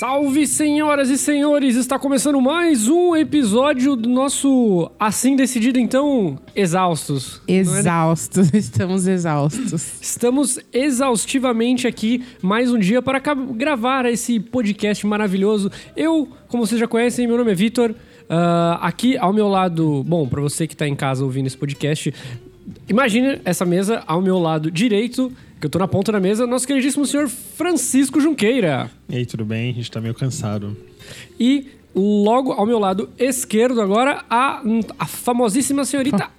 Salve, senhoras e senhores! Está começando mais um episódio do nosso Assim Decidido, então, Exaustos. É exaustos, estamos exaustos. Estamos exaustivamente aqui mais um dia para gravar esse podcast maravilhoso. Eu, como vocês já conhecem, meu nome é Vitor. Uh, aqui ao meu lado, bom, para você que está em casa ouvindo esse podcast, imagine essa mesa ao meu lado direito que eu tô na ponta da mesa, nosso queridíssimo senhor Francisco Junqueira. E aí, tudo bem? A gente tá meio cansado. E logo ao meu lado esquerdo agora, a, a famosíssima senhorita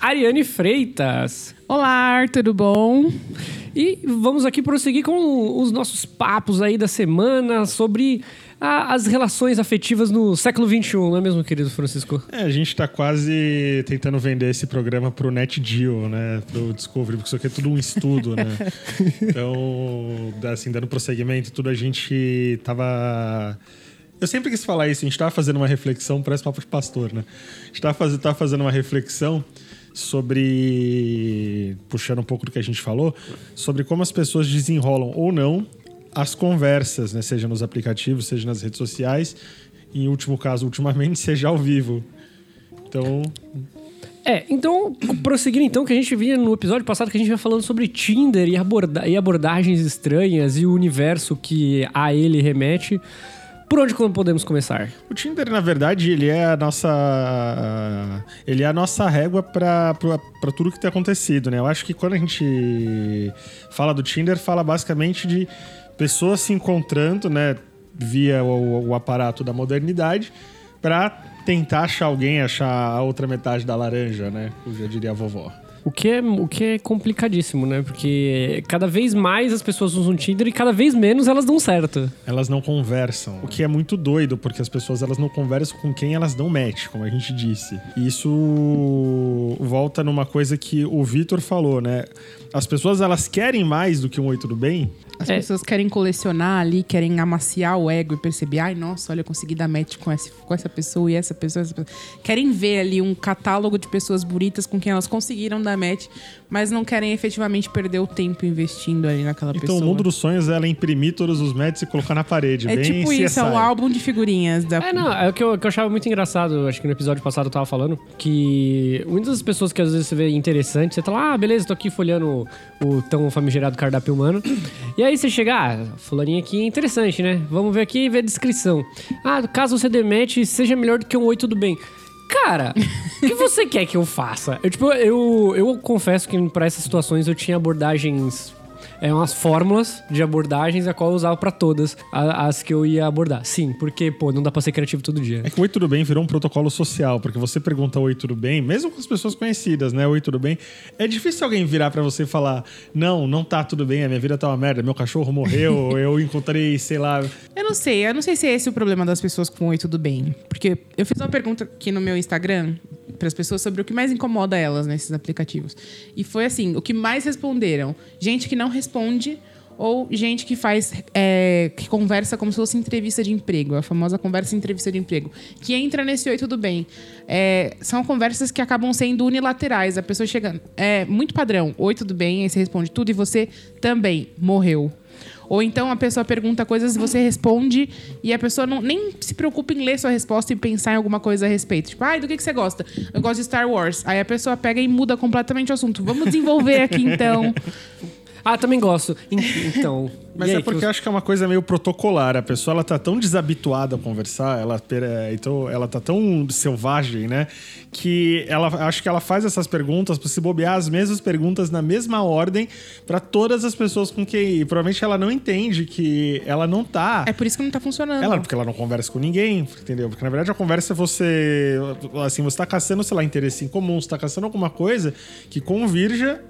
Ariane Freitas. Olá, tudo bom? E vamos aqui prosseguir com os nossos papos aí da semana sobre a, as relações afetivas no século XXI, não é mesmo, querido Francisco? É, a gente está quase tentando vender esse programa pro NetGeo, né? Pro Discovery, porque isso aqui é tudo um estudo, né? então, assim, dando prosseguimento, tudo a gente tava... Eu sempre quis falar isso, a gente estava fazendo uma reflexão, parece papo de pastor, né? A gente estava faz... fazendo uma reflexão sobre. puxando um pouco do que a gente falou, sobre como as pessoas desenrolam ou não as conversas, né? Seja nos aplicativos, seja nas redes sociais, em último caso, ultimamente, seja ao vivo. Então. É, então, prosseguindo então, que a gente vinha no episódio passado que a gente vinha falando sobre Tinder e, aborda e abordagens estranhas e o universo que a ele remete. Por onde podemos começar? O Tinder, na verdade, ele é a nossa. Ele é a nossa régua para tudo que tem acontecido, né? Eu acho que quando a gente fala do Tinder, fala basicamente de pessoas se encontrando, né? Via o, o aparato da modernidade, para tentar achar alguém, achar a outra metade da laranja, né? Eu já diria a vovó. O que, é, o que é complicadíssimo, né? Porque cada vez mais as pessoas usam Tinder e cada vez menos elas dão certo. Elas não conversam. O que é muito doido, porque as pessoas elas não conversam com quem elas dão match, como a gente disse. E isso volta numa coisa que o Vitor falou, né? As pessoas elas querem mais do que um oi tudo bem, as é. pessoas querem colecionar ali, querem amaciar o ego e perceber, ai, nossa, olha, eu consegui dar match com essa, com essa pessoa e essa pessoa, essa pessoa. Querem ver ali um catálogo de pessoas bonitas com quem elas conseguiram dar match, mas não querem efetivamente perder o tempo investindo ali naquela então, pessoa. Então, o mundo dos sonhos é ela imprimir todos os matches e colocar na parede. É bem tipo CSI. isso, é um álbum de figurinhas. Da... É, não, é o que eu, que eu achava muito engraçado, acho que no episódio passado eu tava falando, que muitas das pessoas que às vezes você vê interessante, você tá lá, ah, beleza, tô aqui folhando o, tão famigerado cardápio humano, e aí você chega, ah, fulaninho aqui interessante, né? Vamos ver aqui e ver a descrição. Ah, caso você demete, seja melhor do que um oi, tudo bem. Cara, o que você quer que eu faça? Eu, tipo, eu, eu confesso que para essas situações eu tinha abordagens é umas fórmulas de abordagens a qual eu usava para todas as que eu ia abordar. Sim, porque, pô, não dá pra ser criativo todo dia. É que o Oi Tudo Bem virou um protocolo social, porque você pergunta Oi Tudo Bem, mesmo com as pessoas conhecidas, né? Oi Tudo Bem. É difícil alguém virar para você e falar: Não, não tá tudo bem, a minha vida tá uma merda, meu cachorro morreu, eu encontrei, sei lá. Eu não sei, eu não sei se é esse o problema das pessoas com Oi Tudo Bem. Porque eu fiz uma pergunta aqui no meu Instagram para as pessoas sobre o que mais incomoda elas nesses aplicativos. E foi assim: o que mais responderam? Gente que não responde ou gente que faz é, que conversa como se fosse entrevista de emprego, a famosa conversa entrevista de emprego, que entra nesse oi tudo bem. É, são conversas que acabam sendo unilaterais. A pessoa chega, é muito padrão, oi tudo bem, aí você responde tudo e você também morreu. Ou então a pessoa pergunta coisas e você responde e a pessoa não, nem se preocupa em ler sua resposta e pensar em alguma coisa a respeito. Tipo, ai, do que, que você gosta? Eu gosto de Star Wars. Aí a pessoa pega e muda completamente o assunto. Vamos desenvolver aqui então. Ah, também gosto. Então. Mas é porque eu acho que é uma coisa meio protocolar. A pessoa ela tá tão desabituada a conversar, ela, então, ela tá tão selvagem, né? Que ela acho que ela faz essas perguntas para se bobear as mesmas perguntas na mesma ordem para todas as pessoas com quem. E provavelmente ela não entende que ela não tá. É por isso que não tá funcionando. Ela, porque ela não conversa com ninguém, entendeu? Porque na verdade a conversa é você. Assim, você tá caçando, sei lá, interesse em comum, você tá caçando alguma coisa que convirja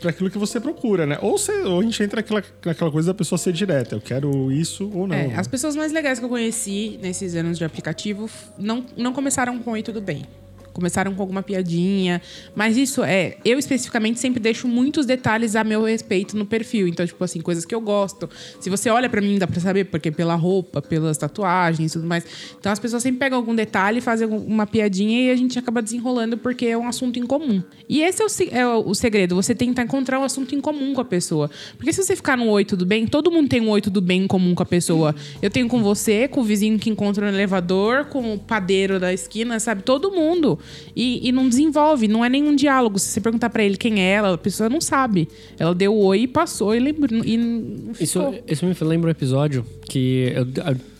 para aquilo que você procura, né? Ou, você, ou a gente entra naquela, naquela coisa da pessoa ser direta, eu quero isso ou não. É, né? As pessoas mais legais que eu conheci nesses anos de aplicativo não, não começaram com oi tudo bem. Começaram com alguma piadinha. Mas isso é. Eu especificamente sempre deixo muitos detalhes a meu respeito no perfil. Então, tipo assim, coisas que eu gosto. Se você olha para mim, dá pra saber, porque pela roupa, pelas tatuagens e tudo mais. Então as pessoas sempre pegam algum detalhe, fazem uma piadinha e a gente acaba desenrolando porque é um assunto em comum. E esse é o, é o segredo, você tentar encontrar um assunto em comum com a pessoa. Porque se você ficar no oi, tudo bem, todo mundo tem um oi, tudo bem em comum com a pessoa. Eu tenho com você, com o vizinho que encontra no elevador, com o padeiro da esquina, sabe? Todo mundo. E, e não desenvolve, não é nenhum diálogo. Se você perguntar para ele quem é ela, a pessoa não sabe. Ela deu oi e passou e lembrou. E isso, isso me lembra um episódio que eu,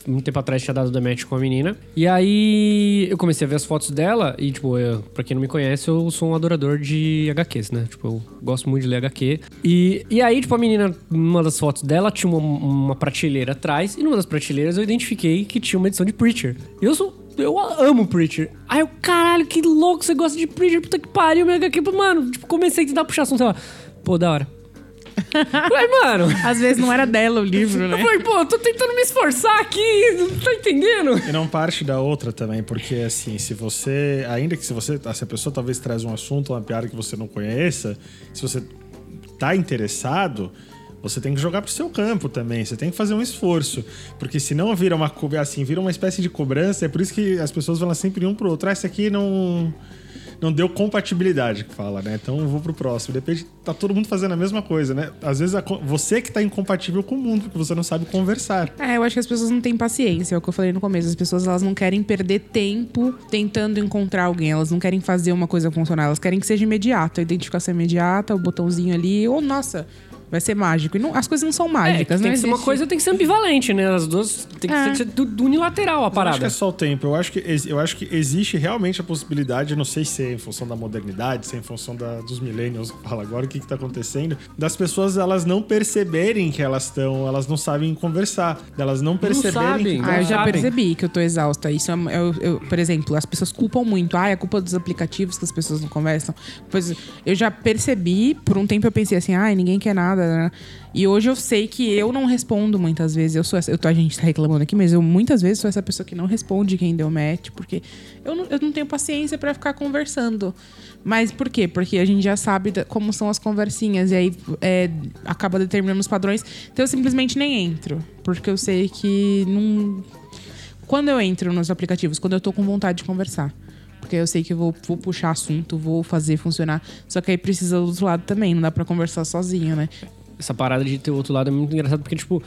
muito tempo atrás tinha dado da match com a menina. E aí eu comecei a ver as fotos dela e, tipo, eu, pra quem não me conhece, eu sou um adorador de HQs, né? Tipo, eu gosto muito de ler HQ. E, e aí, tipo, a menina, numa das fotos dela, tinha uma, uma prateleira atrás e numa das prateleiras eu identifiquei que tinha uma edição de Preacher. E eu sou eu amo Preacher. Aí eu, caralho, que louco, você gosta de Preacher, puta que pariu, meu HQ. Mano, tipo, comecei a tentar puxar assunto, sei lá. Pô, da hora. Falei, mano. Às vezes não era dela o livro, né? Eu falei, pô, tô tentando me esforçar aqui, não tá entendendo? E não parte da outra também, porque assim, se você. Ainda que se você. Se a pessoa talvez traz um assunto, uma piada que você não conheça, se você tá interessado. Você tem que jogar pro seu campo também, você tem que fazer um esforço. Porque senão vira uma assim, vira uma espécie de cobrança, é por isso que as pessoas vão sempre um pro outro. Ah, esse aqui não não deu compatibilidade, que fala, né? Então eu vou pro próximo. Depende, tá todo mundo fazendo a mesma coisa, né? Às vezes a, você que tá incompatível com o mundo, porque você não sabe conversar. É, eu acho que as pessoas não têm paciência, é o que eu falei no começo. As pessoas elas não querem perder tempo tentando encontrar alguém, elas não querem fazer uma coisa funcionar, elas querem que seja imediato. A identificação imediata, o botãozinho ali, ou nossa, vai ser mágico. E não, as coisas não são mágicas, é, tem que ser uma coisa tem que ser ambivalente, né? As duas tem que é. ser do, unilateral a parada. Eu acho que é só o tempo. Eu acho que, eu acho que existe realmente a possibilidade, não sei se é em função da modernidade, se é em função da, dos millennials, fala agora o que, está acontecendo, das pessoas elas não perceberem que elas estão, elas não sabem conversar, delas não perceberem. Não sabem, que ah, eu já sabem. percebi que eu tô exausta. Isso é, eu, eu, por exemplo, as pessoas culpam muito. Ah, é culpa dos aplicativos que as pessoas não conversam. Pois eu já percebi, por um tempo eu pensei assim, ah, ninguém quer nada, né? E hoje eu sei que eu não respondo muitas vezes. Eu sou essa, eu tô, a gente tá reclamando aqui, mas eu muitas vezes sou essa pessoa que não responde quem deu match, porque eu não, eu não tenho paciência para ficar conversando. Mas por quê? Porque a gente já sabe como são as conversinhas e aí é, acaba determinando os padrões. Então eu simplesmente nem entro, porque eu sei que não. Quando eu entro nos aplicativos, quando eu tô com vontade de conversar porque eu sei que eu vou, vou, puxar assunto, vou fazer funcionar. Só que aí precisa do outro lado também, não dá para conversar sozinho, né? essa parada de ter o outro lado é muito engraçado, porque, tipo,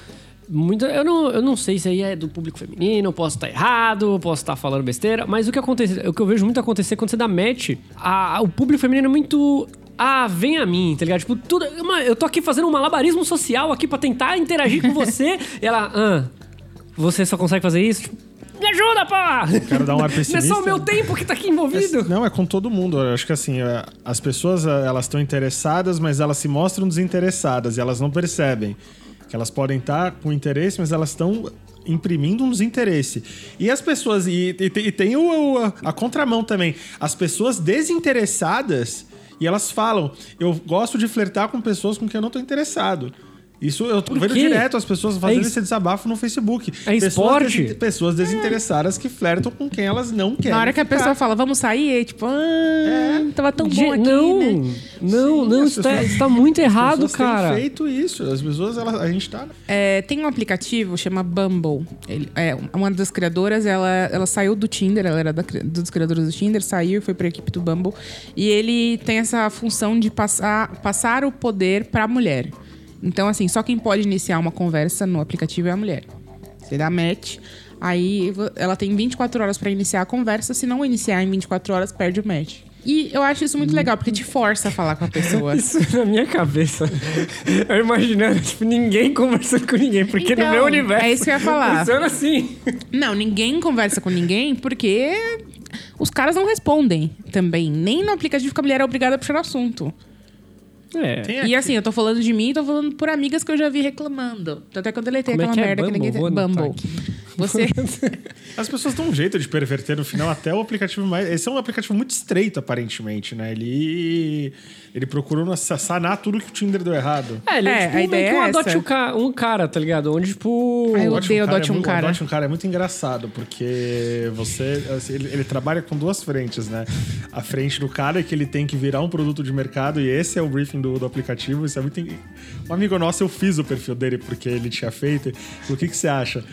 muita, eu, não, eu não sei se aí é do público feminino, posso estar errado, posso estar falando besteira, mas o que acontece, o que eu vejo muito acontecer quando você dá match, a, a, o público feminino é muito. Ah, vem a mim, tá ligado? Tipo, tudo. Eu tô aqui fazendo um malabarismo social aqui pra tentar interagir com você. e ela, ah, você só consegue fazer isso? Tipo, me ajuda, pô! Quero dar um ar pessimista. Não é só o meu tempo que tá aqui envolvido. É, não, é com todo mundo. Eu acho que assim, é, as pessoas é, elas estão interessadas, mas elas se mostram desinteressadas e elas não percebem que elas podem estar com interesse, mas elas estão imprimindo um desinteresse. E as pessoas. E, e, e tem o, a, a contramão também. As pessoas desinteressadas. E elas falam: Eu gosto de flertar com pessoas com quem eu não estou interessado. Isso eu tô vendo direto as pessoas fazendo é esse desabafo no Facebook. É pessoas esporte? Des pessoas desinteressadas é. que flertam com quem elas não querem. Na hora que a pessoa fala, vamos sair, é tipo, ah, é. tava tão bom aqui, Não, né? não, Sim, não, está, pessoas, está muito errado, cara. Tem feito isso. As pessoas, elas, a gente tá. É, tem um aplicativo chama Bumble. Ele, é, uma das criadoras, ela, ela saiu do Tinder, ela era da, dos criadores do Tinder, saiu e foi pra equipe do Bumble. E ele tem essa função de passar, passar o poder pra mulher. Então, assim, só quem pode iniciar uma conversa no aplicativo é a mulher. Você dá match, aí ela tem 24 horas para iniciar a conversa. Se não iniciar em 24 horas, perde o match. E eu acho isso muito legal, porque te força a falar com a pessoa. Isso na minha cabeça. Eu imaginando, tipo, ninguém conversando com ninguém, porque então, no meu universo. É isso que eu ia falar. Funciona assim. Não, ninguém conversa com ninguém porque os caras não respondem também. Nem no aplicativo que a mulher é obrigada a puxar assunto. É. E assim, eu tô falando de mim, tô falando por amigas que eu já vi reclamando. Até quando eu deletei Como aquela é merda é? que ninguém tem. Bumble. Você. As pessoas dão um jeito de perverter no final até o aplicativo mais. Esse é um aplicativo muito estreito, aparentemente, né? Ele. Ele procurou sanar tudo que o Tinder deu errado. É, ele é, É, tipo a ideia que um é adote essa. um, ca- um cara, tá ligado? Onde, tipo. Ah, eu Adote odeio Adote é um mu- Cara. Adote um cara é muito engraçado, porque você. assim, ele, ele trabalha com duas frentes, né? A frente do cara é que ele tem que virar um produto de mercado, e esse é o briefing do, do aplicativo. Isso é muito. Um amigo nosso, eu fiz o perfil dele porque ele tinha feito. O que, que você acha?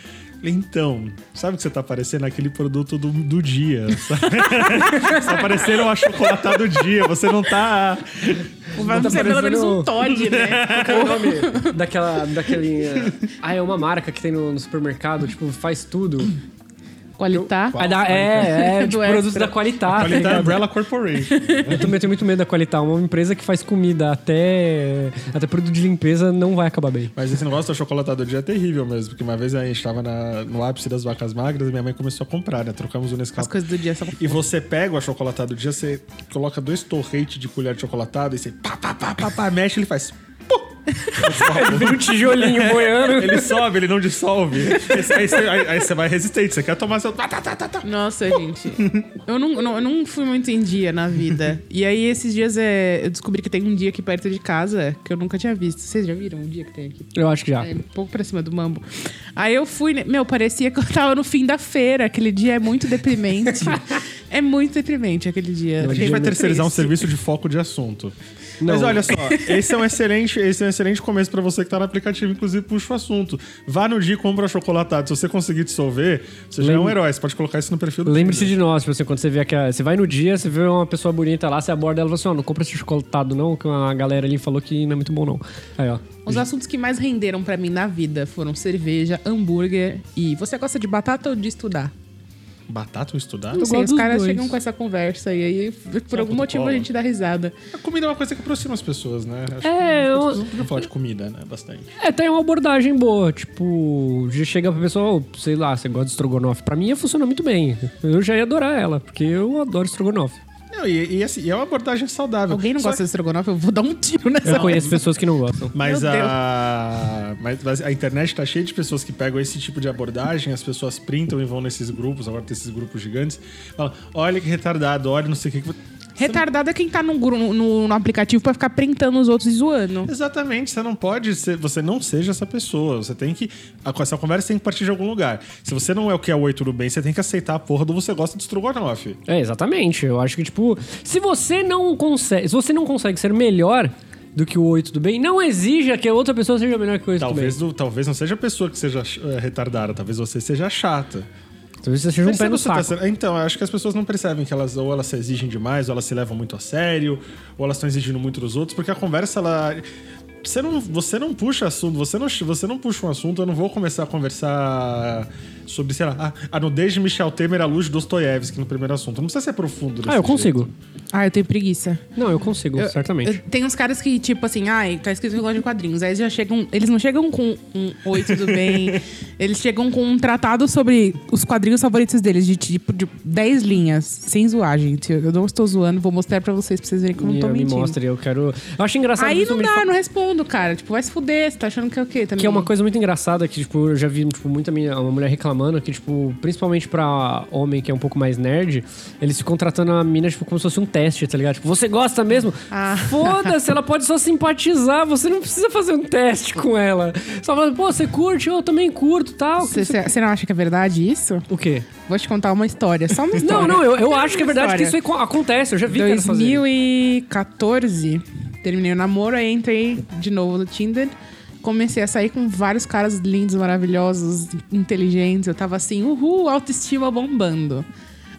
Então, sabe que você tá parecendo aquele produto do, do dia. Sabe? você tá parecendo um achocolatado do dia. Você não tá. Vai tá ser pelo menos um Todd, né? Qual é o nome daquela. daquele. Ah, é uma marca que tem no, no supermercado, tipo, faz tudo. Qualitar. Ah, da- é, é, Do tipo, produto extra. da Qualitar. tá Qualidade ligado? Umbrella Corporation. Eu também tenho muito medo da Qualitar. Uma empresa que faz comida até. Até produto de limpeza não vai acabar bem. Mas esse negócio do achocolatado do dia é terrível mesmo, porque uma vez a gente tava na- no ápice das vacas magras e minha mãe começou a comprar, né? Trocamos o As Nescau. coisas do dia são. E você pega o achocolatado do dia, você coloca dois torrentes de colher de chocolatado e você pá, pá, pá, pá, pá, mexe, ele faz. Vira um tijolinho boiando. Ele sobe, ele não dissolve. Aí você, aí- aí você vai resistente, você quer tomar seu. tá, tá, tá. Nossa, gente. Eu não, não- eu não fui muito em dia na vida. E aí, esses dias, é, eu descobri que tem um dia aqui perto de casa que eu nunca tinha visto. Vocês já viram um dia que tem aqui? Eu acho que já. É, um pouco pra cima do mambo. Aí eu fui, né? meu, parecia que eu tava no fim da feira. Aquele dia é muito deprimente. é muito deprimente aquele dia. A gente vai terceirizar um serviço de foco de assunto. Não. Mas olha só, esse é um excelente, esse é um excelente começo pra você que tá no aplicativo, inclusive puxa o assunto. Vá no dia e compra chocolatado. Se você conseguir dissolver, você já é um herói. Você pode colocar isso no perfil do Lembre-se de nós, tipo assim, quando você vê que você vai no dia, você vê uma pessoa bonita lá, você aborda ela e fala assim, ó, não compra esse chocolatado não, que uma galera ali falou que não é muito bom não. Aí, ó. Os assuntos que mais renderam pra mim na vida foram cerveja, hambúrguer e você gosta de batata ou de estudar? Batata ou estudar? Não sei, os caras chegam com essa conversa e aí, por algum do motivo, colo. a gente dá risada. A comida é uma coisa que aproxima as pessoas, né? Acho É, que eu- as pessoas não podiam falar de comida, né? Bastante. É, tem uma abordagem boa, tipo, já chega pra pessoa, "Ô, sei lá, você gosta de estrogonofe. Pra mim ia funcionar muito bem. Eu já ia adorar ela, porque eu adoro estrogonofe. Não, e, e assim, e é uma abordagem saudável. Alguém não Só gosta de estrogonofe? Eu vou dar um tiro nessa Eu conheço pessoas que não gostam. Mas Meu a, mas, mas a internet tá cheia de pessoas que pegam esse tipo de abordagem, as pessoas printam e vão nesses grupos, agora tem esses grupos gigantes, falam, olha que retardado, olha não sei o que. Retardado é quem tá no, no, no aplicativo pra ficar printando os outros e zoando. Exatamente, você não pode ser, você não seja essa pessoa. Você tem que. a- Essa conversa tem que partir de algum lugar. Se você não é o que é o oi, tudo bem, você tem que aceitar a porra do você gosta de Strogonoff. É, exatamente. Eu acho que, tipo, se você não consegue. Se você não consegue ser melhor do que o oi, tudo bem, não exija que a outra pessoa seja melhor que o oi, tudo bem. Talvez, do- talvez não seja a pessoa que seja eh, retardada, talvez você seja chata. Talvez você seja um pé no tá saco. sendo- Então, eu acho que as pessoas não percebem que elas ou elas se exigem demais, ou elas se levam muito a sério, ou elas estão exigindo muito dos outros, porque a conversa, ela. Você não, você não puxa assunto, você não, você não puxa um assunto, eu não vou começar a conversar sobre, sei lá, a, a nudez de Michel Temer à luz de Dostoiévski no primeiro assunto. Não precisa ser profundo. desse Ah, eu jeito. consigo. Ah, eu tenho preguiça. Não, eu consigo, Eu- certamente. eu- tem uns caras que, tipo assim, ai, tá escrito negócio de quadrinhos. Aí eles já chegam. Eles não chegam com um oi, tudo bem. eles chegam com um tratado sobre os quadrinhos favoritos deles, de tipo de 10 linhas, sem zoar, gente. Eu não estou zoando, vou mostrar pra vocês, pra vocês verem que eu não Me, tô me mentindo. mostra, eu quero. Eu acho engraçado. Aí não dá, fa- não respondo, cara. Tipo, vai se fuder, você tá achando que é o quê também? Que é uma coisa muito engraçada que, tipo, eu já vi tipo, muita minha, uma mulher reclamando que, tipo, principalmente pra homem que é um pouco mais nerd, eles ficam tratando a mina, tipo, como se fosse um teste, tá ligado? Tipo, você gosta mesmo? Ah. Foda-se, ela pode só simpatizar, você não precisa fazer um teste com ela. Só fala, pô, você curte? Eu também curto tal. Você você não acha que é verdade isso? O quê? Vou te contar uma história, só uma história. Não, não, eu, eu acho que é verdade que isso história. aí acontece, eu já vi que ela fazer. 2014, terminei o namoro, aí entrei de novo no Tinder. Comecei a sair com vários caras lindos, maravilhosos, inteligentes. Eu tava assim, uhul, autoestima bombando.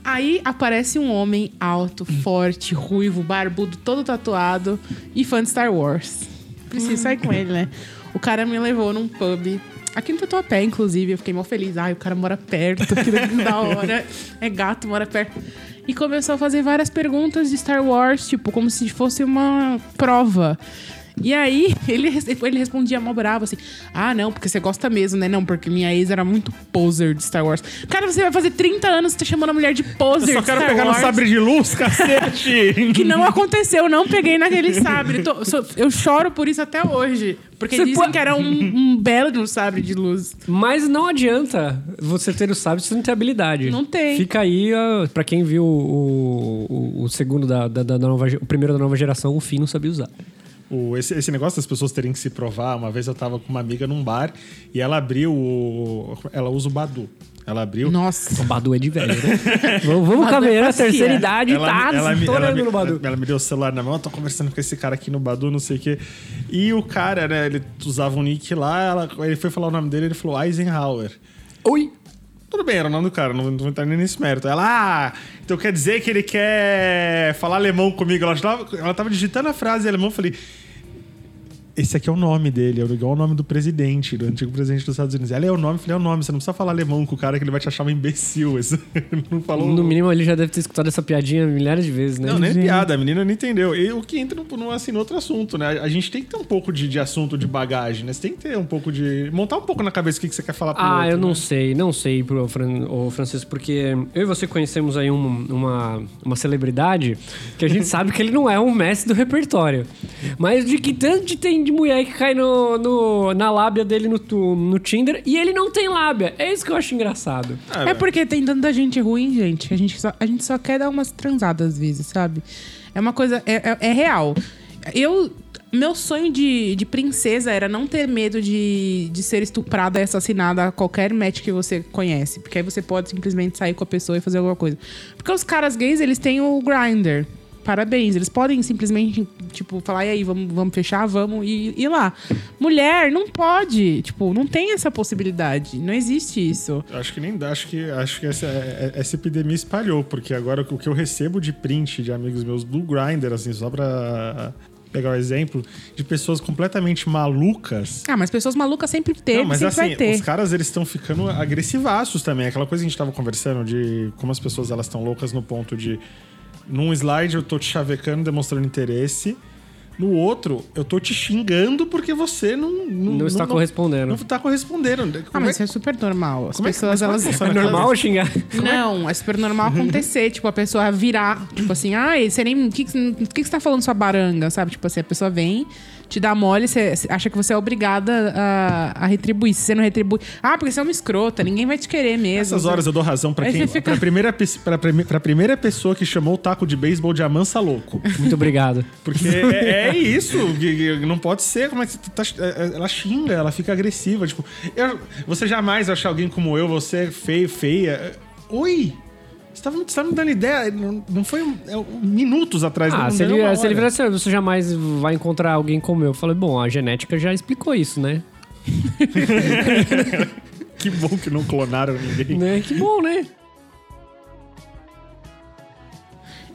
Aí aparece um homem alto, forte, ruivo, barbudo, todo tatuado e fã de Star Wars. Preciso sair com ele, né? O cara me levou num pub. Aqui no Tatuapé, inclusive, eu fiquei mó feliz. Ai, o cara mora perto, que da hora. É gato, mora perto. E começou a fazer várias perguntas de Star Wars, tipo, como se fosse uma prova. E aí, ele, ele respondia mal bravo, assim: Ah, não, porque você gosta mesmo, né? Não, porque minha ex era muito poser de Star Wars. Cara, você vai fazer 30 anos, você tá chamando a mulher de poser Eu só de quero Star pegar Wars. no sabre de luz, cacete! Que não aconteceu, não peguei naquele sabre. Tô- sou- eu choro por isso até hoje. Porque Você dizem que era um, um belo de um sabre de luz. Mas não adianta você ter o sábio se você não tem habilidade. Não tem. Fica aí, ó, pra quem viu o, o, o segundo da, da, da nova, o primeiro da nova geração, o Finn não sabia usar. O- esse, esse negócio das pessoas terem que se provar, uma vez eu tava com uma amiga num bar e ela abriu o. Ela usa o Badu. Ela abriu. Nossa. O Badu é de velho, né? vamos vamos é caminhar a terceira idade, ela, tá me- ela, me- ela, me- no Badu. ela me deu o celular na mão, eu tô conversando com esse cara aqui no Badu, não sei o quê. E o cara, né, ele usava um nick lá, ela- ele foi falar o nome dele, ele falou Eisenhower. Oi! Tudo bem, era o nome do cara, não, não vou entrar nem nesse mérito. Ela, ah, então quer dizer que ele quer falar alemão comigo. Ela tava, ela tava digitando a frase em alemão, eu falei. Esse aqui é o nome dele, é igual o nome do presidente, do antigo presidente dos Estados Unidos. Ela é o nome, falei, é o nome, você não precisa falar alemão com o cara que ele vai te achar um imbecil. Ele não falou. No mínimo, ele já deve ter escutado essa piadinha milhares de vezes, né? Não, nem piada, a menina não entendeu. E o que entra no, assim, no outro assunto, né? A gente tem que ter um pouco de, de assunto de bagagem, né? Você tem que ter um pouco de. montar um pouco na cabeça o que, que você quer falar pro Ah, outro, eu não né? sei, não sei, pro Fran, ô, Francisco, porque eu e você conhecemos aí um- uma, uma celebridade que a gente sabe que ele não é um mestre do repertório. Mas de que tanto de tem de mulher que cai no, no- na lábia dele no, tu- no Tinder e ele não tem lábia. É isso que eu acho engraçado. Ah, É porque tem tanta gente ruim, gente. que A gente só, a gente só quer dar umas transadas às vezes, sabe? É uma coisa. É, é- é real. Eu. Meu sonho de, de princesa era não ter medo de, de ser estuprada e assassinada a qualquer match que você conhece. Porque aí você pode simplesmente sair com a pessoa e fazer alguma coisa. Porque os caras gays, eles têm o grinder. Parabéns. Eles podem simplesmente, tipo, falar, e aí, vamos, vamos fechar? Vamos e ir lá. Mulher, não pode. Tipo, não tem essa possibilidade. Não existe isso. Acho que nem dá, acho que, acho que essa, essa epidemia espalhou, porque agora o que eu recebo de print de amigos meus do Grindr, assim, só pra pegar o exemplo, de pessoas completamente malucas. Ah, mas pessoas malucas sempre teve, Não, mas sempre assim, vai ter. os caras eles estão ficando agressivaços também. Aquela coisa que a gente tava conversando de como as pessoas elas estão loucas no ponto de num slide eu tô te chavecando, demonstrando interesse. No outro, eu tô te xingando porque você não. Não, Não está correspondendo. Não tá correspondendo. Ah, Como mas isso é- é super normal. As como é que- pessoas, é elas... É normal xingar? Não, é super normal acontecer. tipo, a pessoa virar, tipo assim, ai, você nem. O que, que que você tá falando sua baranga? Sabe? Tipo assim, a pessoa vem, te dá mole, você acha que você é obrigada a, a retribuir. Se você não retribui. Ah, porque você é uma escrota, ninguém vai te querer mesmo. Nessas horas eu dou razão pra Aí quem. fica- Pra, primeira, pra, pra primeira pessoa que chamou o taco de beisebol de Amansa louco. Muito obrigado. Porque é, é isso. que- que Não pode ser. Como é que tá, é, ela xinga, ela fica agressiva. Tipo, eu- você jamais vai achar alguém como eu, você é feio, feia. Oi! Você tá, você tá me dando ideia. Não, não foi é, minutos atrás. Ah, não, se ele, se ele virar assim, você jamais vai encontrar alguém como eu. Eu falei, bom, a genética já explicou isso, né? Que bom que não clonaram ninguém. né? Que bom, né?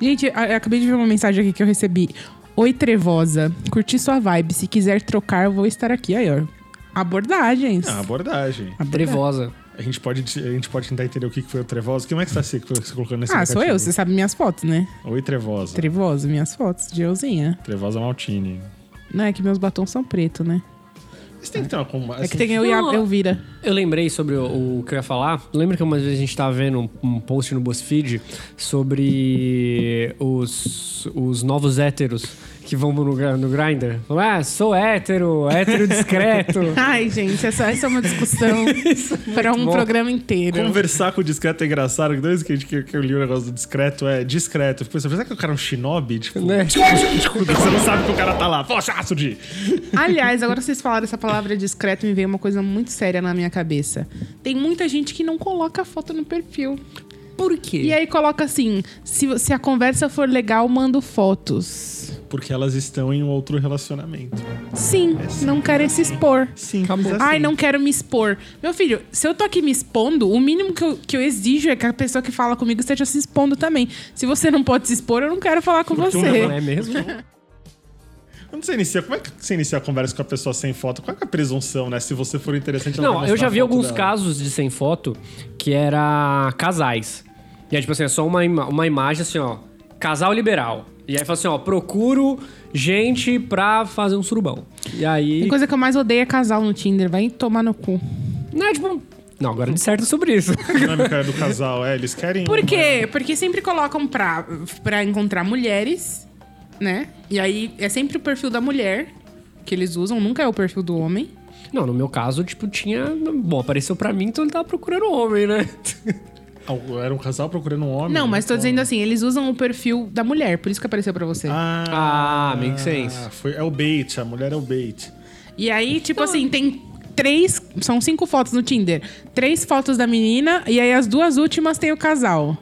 Gente, acabei de ver uma mensagem aqui que eu recebi. Oi, Trevosa. Curti sua vibe. Se quiser trocar, eu vou estar aqui. Aí, ó. Abordagens. Ah, abordagem. Abordagem. Trevosa. A gente, pode, a gente pode tentar entender o que que foi o Trevosa. Como é que você tá se, se colocando nesse Ah, sou eu. Você sabe minhas fotos, né? Oi, Trevosa. Trevosa, minhas fotos de euzinha. Trevosa Maltini. Não é que meus batons são pretos, né? Você tem que ter uma... com- É que assim, tem eu e a Elvira. Eu lembrei sobre o, o que eu ia falar. Lembra que uma vez a gente tava vendo um, um post no BuzzFeed sobre os, os novos héteros que vão no, no Grindr? Ah, sou hétero, hétero discreto. Ai, gente, essa, essa é uma discussão para um bom. programa inteiro. Conversar com o discreto é engraçado. vez que, a gente- que, que eu li o negócio do discreto é discreto. Pensando, será que o cara é um shinobi? Tipo, Né? você não sabe que o cara tá lá. Poxa, Sudi! Aliás, agora vocês falaram essa palavra discreto, me veio uma coisa muito séria na minha cabeça. Tem muita gente que não coloca foto no perfil. Por quê? E aí coloca assim: se, se a conversa for legal, mando fotos. Porque elas estão em um outro relacionamento. Sim, não querem se expor. Sim, Ai, não quero me expor. Meu filho, se eu tô aqui me expondo, o mínimo que eu, que eu exijo é que a pessoa que fala comigo esteja se expondo também. Se você não pode se expor, eu não quero falar com Porque você. Não é mesmo? Quando você inicia, como é que você inicia a conversa com a pessoa sem foto? Qual é a presunção, né? Se você for interessante, ela vai Não, eu já vi alguns dela. casos de sem foto que era casais. E é tipo assim, é só uma, ima- uma imagem assim, ó. Casal liberal. E aí fala assim, ó, procuro gente pra fazer um surubão. E aí... A coisa que eu mais odeio é casal no Tinder. Vai tomar no cu. Não, é tipo... Não, agora disserta sobre isso. A dinâmica do casal, é, eles querem. Por quê? Porque sempre colocam pra, pra encontrar mulheres, né? E aí é sempre o perfil da mulher que eles usam, nunca é o perfil do homem. Não, no meu caso, tipo, tinha... Bom, apareceu pra mim, então ele tava procurando homem, né? Ah, Era um casal procurando um homem. Não, mas tô dizendo assim, eles usam o perfil da mulher, por isso que apareceu pra você. Ah, Ah, make sense. Foi, é o bait, a mulher é o bait. E aí, tipo assim, tem três. São cinco fotos no Tinder. Três fotos da menina, e aí as duas últimas tem o casal.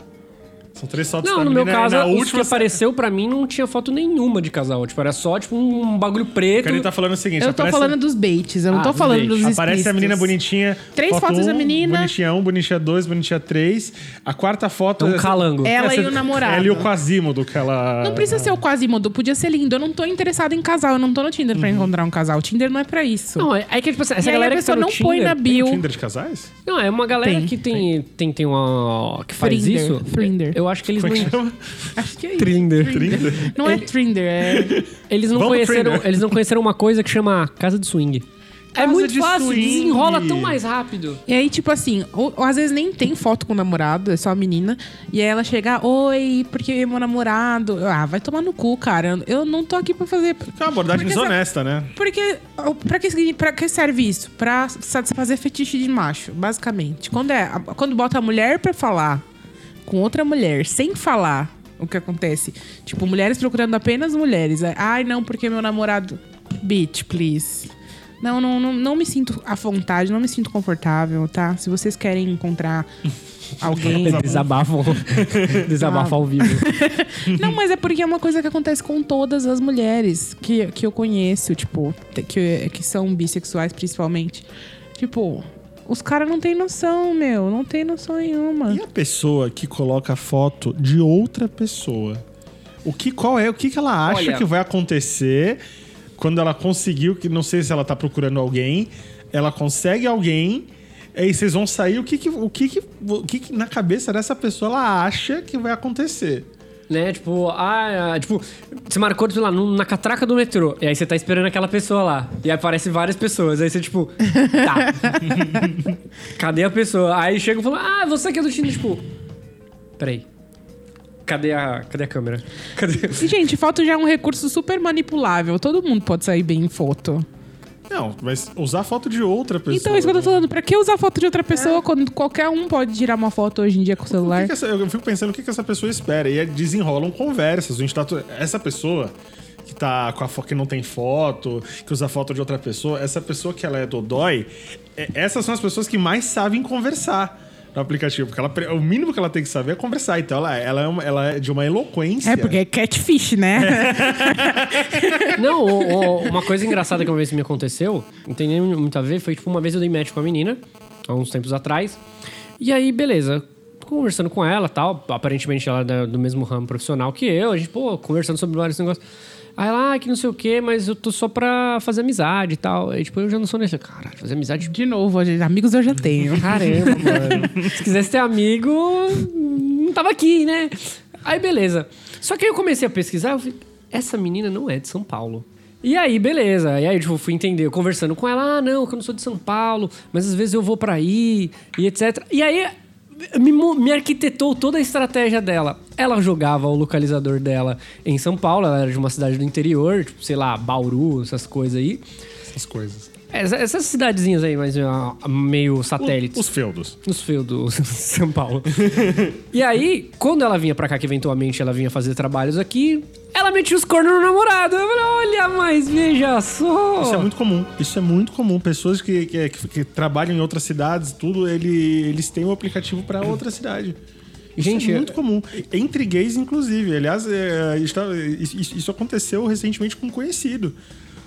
São três fotos Não, da no meu e caso, na os última que apareceu pra mim não tinha foto nenhuma de casal. Tipo, era só, tipo, um bagulho preto. Ele tá falando o seguinte, Eu tô aparece- falando dos baits, eu não Ah, tô dos falando baits. dos Aparece a menina bonitinha. Três foto fotos da um, menina. Bonitinha 1, bonitinha 2, bonitinha 3. A quarta foto... Um calango. Ela Essa- e o namorado. Ela e o Quasimodo que ela... Não precisa ser o Quasimodo, podia ser lindo. Eu não tô interessada em casal, eu não tô no Tinder pra encontrar um casal. O Tinder não é pra isso. Não, é, é que, tipo assim, essa e aí galera a que tá pessoa no não põe na Tem um bio. Tinder de casais? Não, é uma galera Tem, que tem, tem, tem uma. que faz Frinder, isso. Frinder. Eu acho que eles Como é não. que chama? Acho que é isso. Trinder. Trinder? Não é Trinder, é. Eles não, Vamos conheceram, Frinder. eles não conheceram uma coisa que chama casa de swing. é muito de fácil, swing. desenrola tão mais rápido. E aí, tipo assim, ou, ou às vezes nem tem foto com o namorado, é só a menina. E aí ela chega, oi, porque meu namorado. Eu, Ah, vai tomar no cu, cara. Eu não tô aqui pra fazer. É uma abordagem Porque desonesta, né? Porque. Pra que, pra que serve isso? Pra satisfazer fetiche de macho, basicamente. Quando, é, quando bota a mulher pra falar com outra mulher, sem falar o que acontece. Tipo, mulheres procurando apenas mulheres. É, Ai, não, porque meu namorado. Bitch, please. Não, não, não, não me sinto à vontade, não me sinto confortável, tá? Se vocês querem encontrar alguém. Desabafam. Desabafam ao vivo. Não, mas é porque é uma coisa que acontece com todas as mulheres que, que eu conheço, tipo, que, que são bissexuais principalmente. Tipo, os caras não têm noção, meu. Não tem noção nenhuma. E a pessoa que coloca foto de outra pessoa? O que, qual é? O que, que ela acha Olha- que vai acontecer quando ela conseguiu, que não sei se ela tá procurando alguém, ela consegue alguém, aí vocês vão sair, o que que, o que, que, o que, que na cabeça dessa pessoa ela acha que vai acontecer? Né? Tipo, ah, ah, tipo, você marcou, sei lá, na catraca do metrô. E aí você tá esperando aquela pessoa lá. E aí aparece várias pessoas. Aí você, tipo, tá. Cadê a pessoa? Aí chega e fala, ah, você aqui é do Tinder, tipo. Peraí. Cadê a, cadê a câmera? Cadê? E, gente, foto já é um recurso super manipulável. Todo mundo pode sair bem em foto. Não, mas usar foto de outra pessoa. então, é isso que eu tô né? falando. Pra que usar foto de outra pessoa quando qualquer um pode tirar uma foto hoje em dia com o O celular? que que essa- eu fico pensando o que, que essa pessoa espera. E desenrolam conversas. A gente tá, essa pessoa que tá com a fo- que não tem foto, que usa foto de outra pessoa, essa pessoa que ela é dodói, é- essas são as pessoas que mais sabem conversar no aplicativo. Porque ela, o mínimo que ela tem que saber é conversar. Então ela, ela, é, uma- ela é de uma eloquência. É, porque é catfish, né? Não, o- o- uma coisa engraçada que uma vez me aconteceu, não tem nem muito a ver, foi tipo uma vez eu dei match com a menina, há uns tempos atrás. E aí, beleza, conversando com ela tal, aparentemente ela é do mesmo ramo profissional que eu, a gente, pô, conversando sobre vários negócios. Aí ela, ah, que não sei o quê, mas eu tô só pra fazer amizade e tal. Aí, tipo, eu já não sou nesse. Caralho, fazer amizade. De novo, amigos eu já tenho. Caramba, mano. Se quisesse ter amigo, não tava aqui, né? Aí, beleza. Só que aí eu comecei a pesquisar, eu falei, essa menina não é de São Paulo. E aí, beleza. E aí, tipo, eu fui entender, conversando com ela, ah, não, que eu não sou de São Paulo, mas às vezes eu vou pra aí, e etc. E aí, me, me arquitetou toda a estratégia dela. Ela jogava o localizador dela em São Paulo, ela era de uma cidade do interior, tipo, sei lá, Bauru, essas coisas aí. Essas coisas. Essa- Essas cidadezinhas aí, mas meio satélites. Os feudos. Nos feudos São Paulo. e aí, quando ela vinha pra cá, que eventualmente ela vinha fazer trabalhos aqui, ela metia os cornos no namorado. Eu falei, olha, mas veja só. Isso é muito comum. Isso é muito comum. Pessoas que, que, que- trabalham em outras cidades, tudo, ele, eles têm o aplicativo pra outra cidade. Isso Gente, é muito comum. Entre gays, inclusive. Aliás, é, está- isso, isso aconteceu recentemente com um conhecido.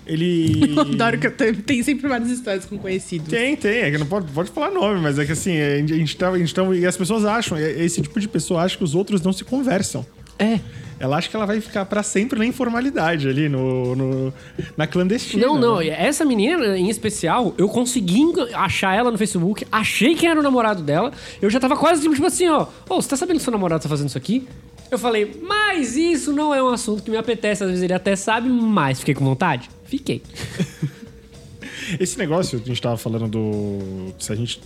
Ele. Eu adoro que eu tenho, tem sempre várias histórias com conhecidos. Tem, tem. É que não pode, pode falar nome, mas é que assim, a gente, tá, a gente tá- E as pessoas acham, esse tipo de pessoa acha que os outros não se conversam. É. Ela acha que ela vai ficar pra sempre na informalidade ali, no, no- na clandestina. Não, não. né? Essa menina, em especial, eu consegui achar ela no Facebook, achei quem era o namorado dela. Eu já tava quase tipo assim, ó. Ô, você tá sabendo que seu namorado tá fazendo isso aqui? Eu falei, mas isso não é um assunto que me apetece. Às vezes ele até sabe, mas fiquei com vontade? Fiquei. Esse negócio a gente tava falando do. Se a gente.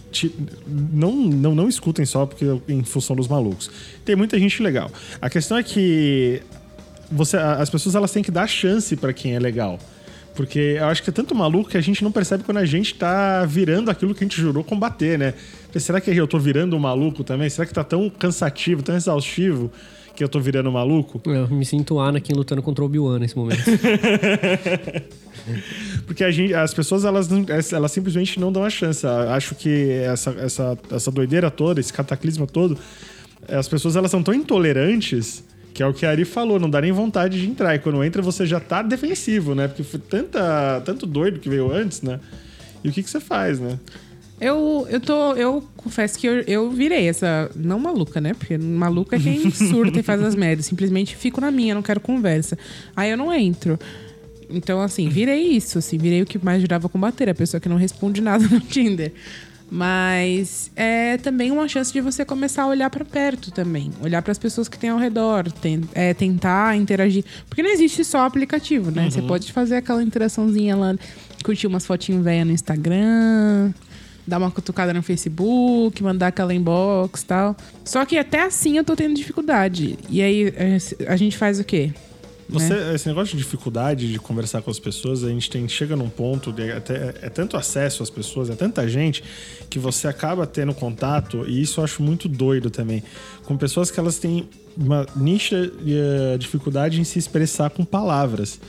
Não, não, não escutem só porque em função dos malucos. Tem muita gente legal. A questão é que você, as pessoas elas têm que dar chance pra quem é legal. Porque eu acho que é tanto maluco que a gente não percebe quando a gente tá virando aquilo que a gente jurou combater, né? Será que eu tô virando um maluco também? Será que tá tão cansativo, tão exaustivo que eu tô virando maluco? Eu me sinto Anakin lutando contra o Obi-Wan nesse momento. Porque a gente, as pessoas, elas, elas simplesmente não dão a chance. Acho que essa, essa, essa doideira toda, esse cataclisma todo, as pessoas elas são tão intolerantes que é o que a Ari falou, não dá nem vontade de entrar. E quando entra, você já tá defensivo, né? Porque foi tanta, tanto doido que veio antes, né? E o que, que você faz, né? Eu, eu tô. Eu confesso que eu, eu virei essa. Não maluca, né? Porque maluca é quem surta e faz as merdas. Simplesmente fico na minha, não quero conversa. Aí eu não entro. Então, assim, virei isso, assim, virei o que mais jurava combater, a pessoa que não responde nada no Tinder. Mas é também uma chance de você começar a olhar pra perto também. Olhar para as pessoas que tem ao redor. ten- é, tentar interagir. Porque não existe só aplicativo, né? Você pode fazer aquela interaçãozinha lá, curtir umas fotinhas velhas no Instagram, dar uma cutucada no Facebook, mandar aquela inbox e tal. Só que até assim eu tô tendo dificuldade. E aí é, a gente faz o quê? Você, Né? Esse negócio de dificuldade de conversar com as pessoas, a gente tem, chega num ponto, de, até, é tanto acesso às pessoas, é tanta gente, que você acaba tendo contato, e isso eu acho muito doido também, com pessoas que elas têm uma nítida eh, dificuldade em se expressar com palavras.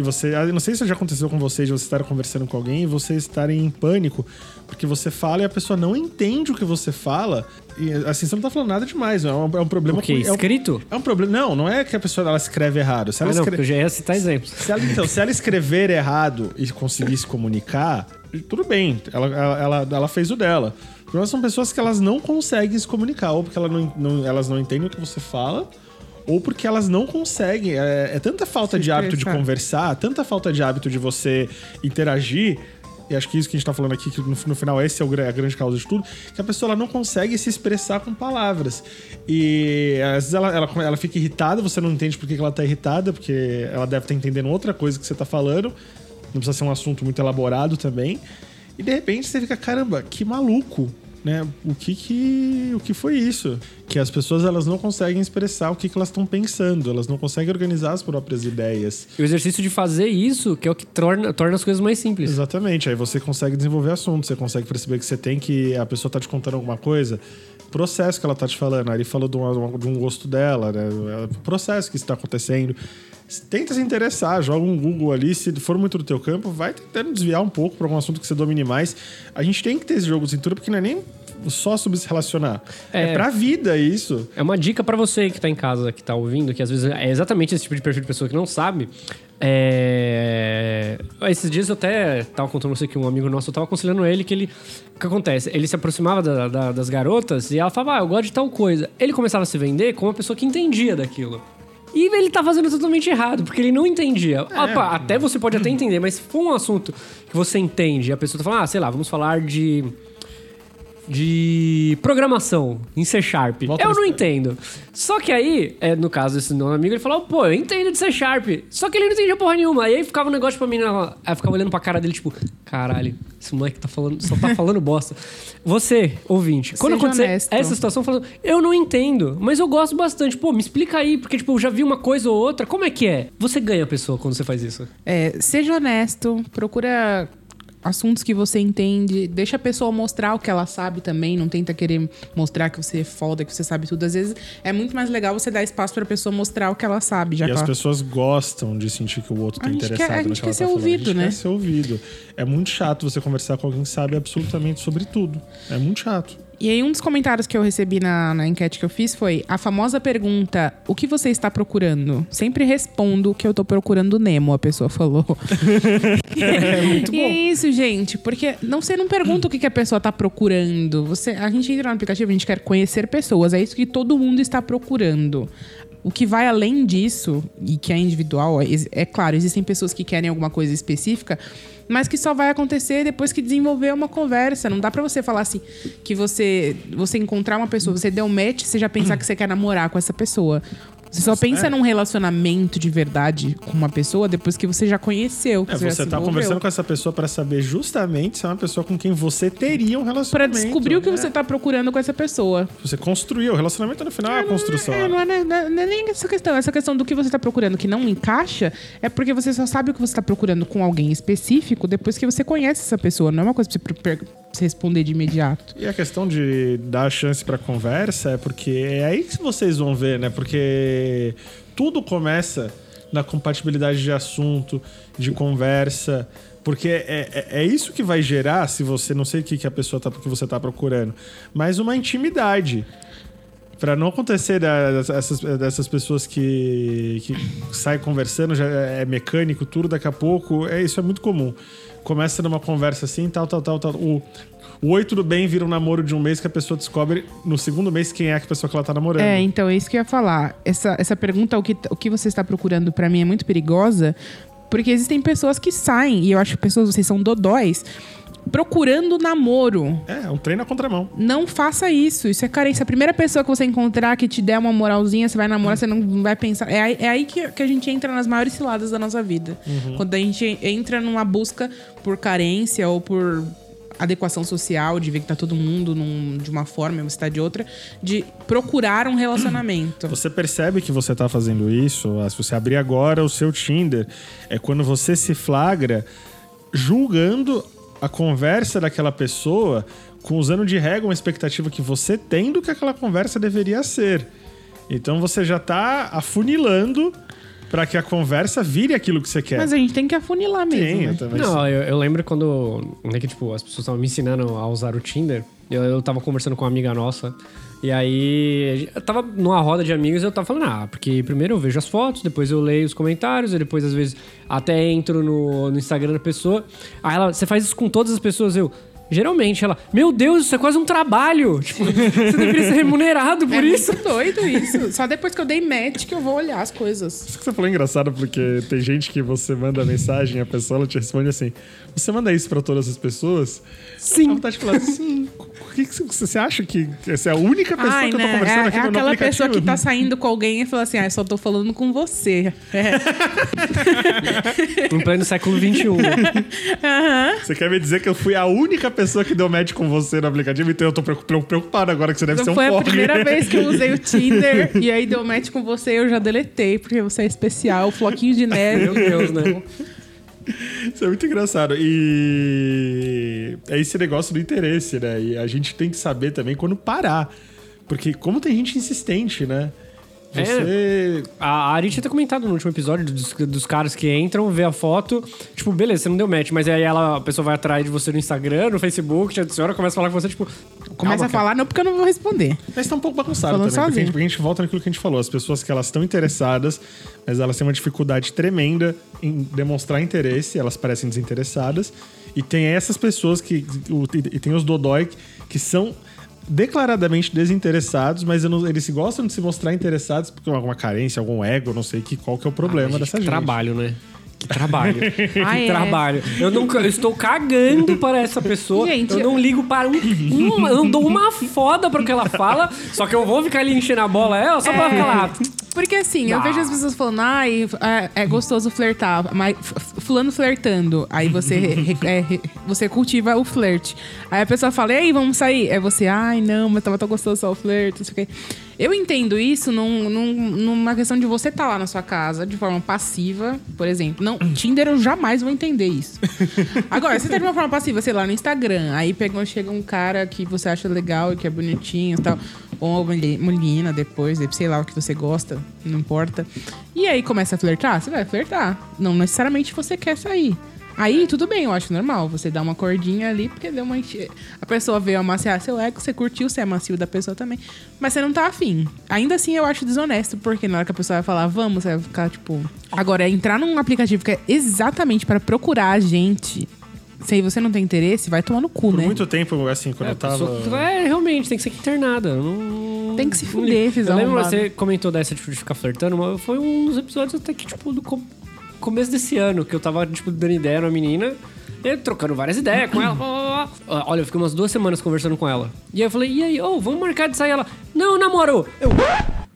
E você, eu não sei se já aconteceu com vocês, de você estar conversando com alguém e você estarem em pânico, porque você fala e a pessoa não entende o que você fala. E assim, você não tá falando nada demais, é um, é um problema O quê? com- é um- Escrito? é um problema. Não, não é que a pessoa ela escreve errado. Se ela, Ah, não, escre- porque eu já ia citar exemplos. se ela- então, se ela escrever errado e conseguir se comunicar, tudo bem. Ela, ela, ela, fez o dela. Problema são pessoas que elas não conseguem se comunicar, ou porque ela não, não- elas não entendem o que você fala, ou porque elas não conseguem. É, é tanta falta Se de hábito de conversar, tanta falta de hábito de você interagir. E acho que isso que a gente tá falando aqui, que no, no final esse é a grande causa de tudo, que a pessoa ela não consegue se expressar com palavras. E às vezes ela, ela, ela fica irritada, você não entende por que ela tá irritada, porque ela deve estar entendendo outra coisa que você tá falando. Não precisa ser um assunto muito elaborado também. E de repente você fica, caramba, que maluco, né? O que que, o que foi isso? Que as pessoas elas não conseguem expressar o que, que elas estão pensando, elas não conseguem organizar as próprias ideias. E o exercício de fazer isso, que é o que torna, torna as coisas mais simples. Exatamente, aí você consegue desenvolver assunto, você consegue perceber que você tem que. A pessoa tá te contando alguma coisa, processo que ela tá te falando. Aí ele falou de, uma- de um gosto dela, né? Processo que está acontecendo. Tenta se interessar, joga um Google ali, se for muito do teu campo, vai tentando desviar um pouco para algum assunto que você domine mais. A gente tem que ter esse jogo de cintura, porque não é nem só sobre se relacionar. É, É. pra vida isso. É uma dica pra você que tá em casa, que tá ouvindo, que às vezes é exatamente esse tipo de perfil de pessoa que não sabe. É... Esses dias eu até tava contando você que um amigo nosso eu tava aconselhando ele que ele. O que acontece? Ele se aproximava da- da- das garotas e ela falava, ah, eu gosto de tal coisa. Ele começava a se vender como uma pessoa que entendia daquilo. E ele tá fazendo totalmente errado, porque ele não entendia. Opa, até você pode até entender, mas se for um assunto que você entende e a pessoa tá falando, ah, sei lá, vamos falar de de programação em C Sharp. Volta eu não entendo. Só que aí, é, no caso desse meu amigo, ele falou, pô, eu entendo de C Sharp. Só que ele não entendia porra nenhuma. Aí ficava um negócio pra mim, ela aí ficava olhando pra cara dele, tipo, caralho, esse moleque tá falando, só tá falando bosta. Você, ouvinte, quando Seja acontecer honesto. essa situação, falando, eu não entendo, mas eu gosto bastante. Pô, me explica aí, porque, tipo, eu já vi uma coisa ou outra. Como é que é? Você ganha a pessoa quando você faz isso. É, seja honesto, procura assuntos que você entende, deixa a pessoa mostrar o que ela sabe também, não tenta querer mostrar que você é foda, que você sabe tudo. Às vezes é muito mais legal você dar espaço pra pessoa mostrar o que ela sabe, já e que as ela... pessoas gostam de sentir que o outro A tá gente interessado quer- a gente quer ser tá falando. ouvido, a gente né? quer ser ouvido. É muito chato você conversar com alguém que sabe absolutamente sobre tudo. É muito chato. E aí, um dos comentários que eu recebi na, na enquete que eu fiz foi a famosa pergunta: O que você está procurando? Sempre respondo que eu tô procurando Nemo, a pessoa falou. É muito E é isso, gente, porque não, você não pergunta o que, que a pessoa tá procurando. Você, a gente entra no aplicativo, a gente quer conhecer pessoas. É isso que todo mundo está procurando. O que vai além disso, e que é individual, é, é claro, existem pessoas que querem alguma coisa específica, mas que só vai acontecer depois que desenvolver uma conversa. Não dá pra você falar assim que você você encontrar uma pessoa, você deu um match, você já pensar que você quer namorar com essa pessoa. Você só pensa é. num relacionamento de verdade com uma pessoa depois que você já conheceu. É, você se tá conversando com essa pessoa pra saber justamente se é uma pessoa com quem você teria um Pra relacionamento. descobrir o que né? você tá procurando com essa pessoa. Você construiu. O relacionamento no final é, uma construção. É, não é, não é- não é nem essa questão. Essa questão do que você tá procurando que não encaixa é porque você só sabe o que você tá procurando com alguém específico depois que você conhece essa pessoa. Não é uma coisa pra você, você responder de imediato. E a questão de dar chance pra conversa é porque é aí que vocês vão ver, né? Porque tudo começa na compatibilidade de assunto, de conversa. Porque é, é, é isso que vai gerar, se você não sei o que, que a pessoa tá, que você tá procurando, mas uma intimidade. Pra não acontecer dessas, dessas pessoas que, que saem conversando, já é mecânico, tudo, daqui a pouco, é, isso é muito comum. Começa numa conversa assim, tal, tal, tal, tal. O, o oi, tudo bem, vira um namoro de um mês que a pessoa descobre no segundo mês quem é a pessoa que ela tá namorando. É, então é isso que eu ia falar. Essa, essa pergunta, o que, o que você está procurando, pra mim é muito perigosa, porque existem pessoas que saem, e eu acho que pessoas, vocês são dodóis, procurando namoro. É, é um trem na contramão. Não faça isso. Isso é carência. A primeira pessoa que você encontrar que te der uma moralzinha, você vai namorar, você não vai pensar. É aí, é aí que, que a gente entra nas maiores ciladas da nossa vida. Quando a gente entra numa busca por carência ou por adequação social, de ver que tá todo mundo num- de uma forma e você tá de outra, de procurar um relacionamento. Você percebe que você tá fazendo isso, ah, se você abrir agora o seu Tinder, é quando você se flagra julgando a conversa daquela pessoa, com usando de regra uma expectativa que você tem do que aquela conversa deveria ser. Então você já tá afunilando para que a conversa vire aquilo que você quer. Mas a gente tem que afunilar mesmo. Sim, né? eu também. Não, eu, eu lembro quando né, que, tipo, as pessoas estavam me ensinando a usar o Tinder. Eu, eu tava conversando com uma amiga nossa. E aí, eu tava numa roda de amigos e eu tava falando, ah, porque primeiro eu vejo as fotos, depois eu leio os comentários, e depois, às vezes, até entro no, no Instagram da pessoa. Aí ela, você faz isso com todas as pessoas? Eu. Geralmente ela, meu Deus, isso é quase um trabalho. Tipo, você deveria ser remunerado por é isso. muito doido isso. Só depois que eu dei match que eu vou olhar as coisas. Isso que você falou é engraçado porque tem gente que você manda mensagem a pessoa ela te responde assim: Você manda isso pra todas as pessoas? Sim. A vontade de falar sim. O que, que você você acha que essa é a única pessoa Ai, que eu tô né? conversando É, aqui é no aquela aplicativo? pessoa que tá saindo com alguém e fala assim: Ah, eu só tô falando com você. É. Em pleno século XXI. Você quer me dizer que eu fui a única pessoa que deu match com você no aplicativo? Então eu tô preocup- preocupado agora que você deve ser Não um foi a porre. primeira vez que eu usei o Tinder e aí deu match com você eu já deletei, porque você é especial, floquinho de neve. Meu Deus, né? Isso é muito engraçado. E é esse negócio do interesse, né? E a gente tem que saber também quando parar. Porque como tem gente insistente, né? É. Você. A a Ari tinha até comentado no último episódio dos, dos caras que entram, vê a foto, tipo, beleza, você não deu match, mas aí ela, a pessoa vai atrás de você no Instagram, no Facebook, te adiciona, começa a falar com você, tipo. Começa a falar, não, porque eu não vou responder. Mas tá um pouco bagunçado Falando também. Porque a, gente, porque a gente volta naquilo que a gente falou. As pessoas que elas estão interessadas, mas elas têm uma dificuldade tremenda em demonstrar interesse, elas parecem desinteressadas. E tem essas pessoas que. E tem os dodói que são declaradamente desinteressados, mas eu não- eles gostam de se mostrar interessados porque alguma carência, algum ego, não sei que, qual que é o problema Ah, dessa que gente. trabalho, né? Que trabalho. Ah, que é. trabalho. Eu, não, eu estou cagando para essa pessoa. Gente, eu não ligo para um, um- Eu não dou uma foda para o que ela fala. Só que eu vou ficar ali enchendo a bola ela só pra É. ficar lá. Porque assim, eu Ah. vejo as pessoas falando, ai, é, é gostoso flertar, mas fulano flertando. Aí você, re- é, re- você cultiva o flerte. Aí a pessoa fala, ei, vamos sair. Aí você, ai, não, mas tava tão gostoso só o flerte, não sei o quê. Eu entendo isso num- num- numa questão de você estar lá na sua casa de forma passiva, por exemplo. Não, Tinder eu jamais vou entender isso. Agora, você tá de uma forma passiva, sei lá, no Instagram. Aí pega, chega um cara que você acha legal e que é bonitinho e tal. Ou uma mulher- menina depois, sei lá o que você gosta, não importa. E aí começa a flertar? Você vai flertar. Não necessariamente você quer sair. Aí, tudo bem, eu acho normal. Você dá uma cordinha ali, porque deu uma enche... A pessoa veio amaciar seu ego, você curtiu, você é macio da pessoa também. Mas você não tá afim. Ainda assim, eu acho desonesto, porque na hora que a pessoa vai falar, vamos, você vai ficar tipo. Agora, entrar num aplicativo que é exatamente para procurar a gente, se aí você não tem interesse, vai tomar no cu, Por né? muito tempo, assim, quando É, eu tava. pessoa- é, realmente, tem que ser internada. Não, Tem que se fuder, fiz Eu lembro, você comentou dessa tipo, de ficar flertando, mas foi um dos episódios até que, tipo, do com- começo desse ano, que eu tava, tipo, dando ideia numa menina, e trocando várias ideias com ela. Ah, Olha, eu fiquei umas duas semanas conversando com ela. E aí eu falei, e aí, ô, vamos marcar de sair? Ela, não, namoro. Eu,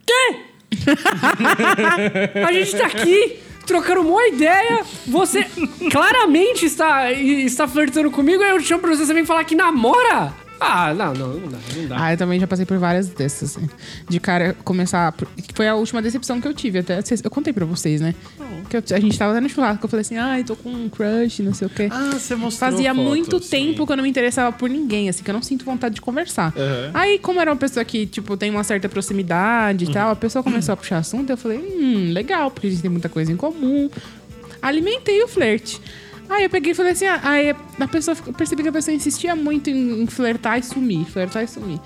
quê? A gente tá aqui trocando uma ideia. Você claramente está, está flertando comigo. Aí eu chamo pra você, vem falar que namora? Ah, não, não, não dá, não dá. Ah, eu também já passei por várias dessas. assim. De cara começar. por- que Foi a última decepção que eu tive. Até eu contei pra vocês, né? Que eu- a gente tava até no churrasco. Eu falei assim, ai, tô com um crush, não sei o quê. Ah, você mostrou Fazia foto, muito sim. tempo que eu não me interessava por ninguém, assim, que eu não sinto vontade de conversar. Uhum. Aí, como era uma pessoa que, tipo, tem uma certa proximidade e tal, a pessoa começou a puxar assunto, eu falei, hum, legal, porque a gente tem muita coisa em comum. Alimentei o flerte. Aí eu peguei e falei assim, ah, aí a pessoa, eu percebi que a pessoa insistia muito em, em flertar e sumir, flertar e sumir.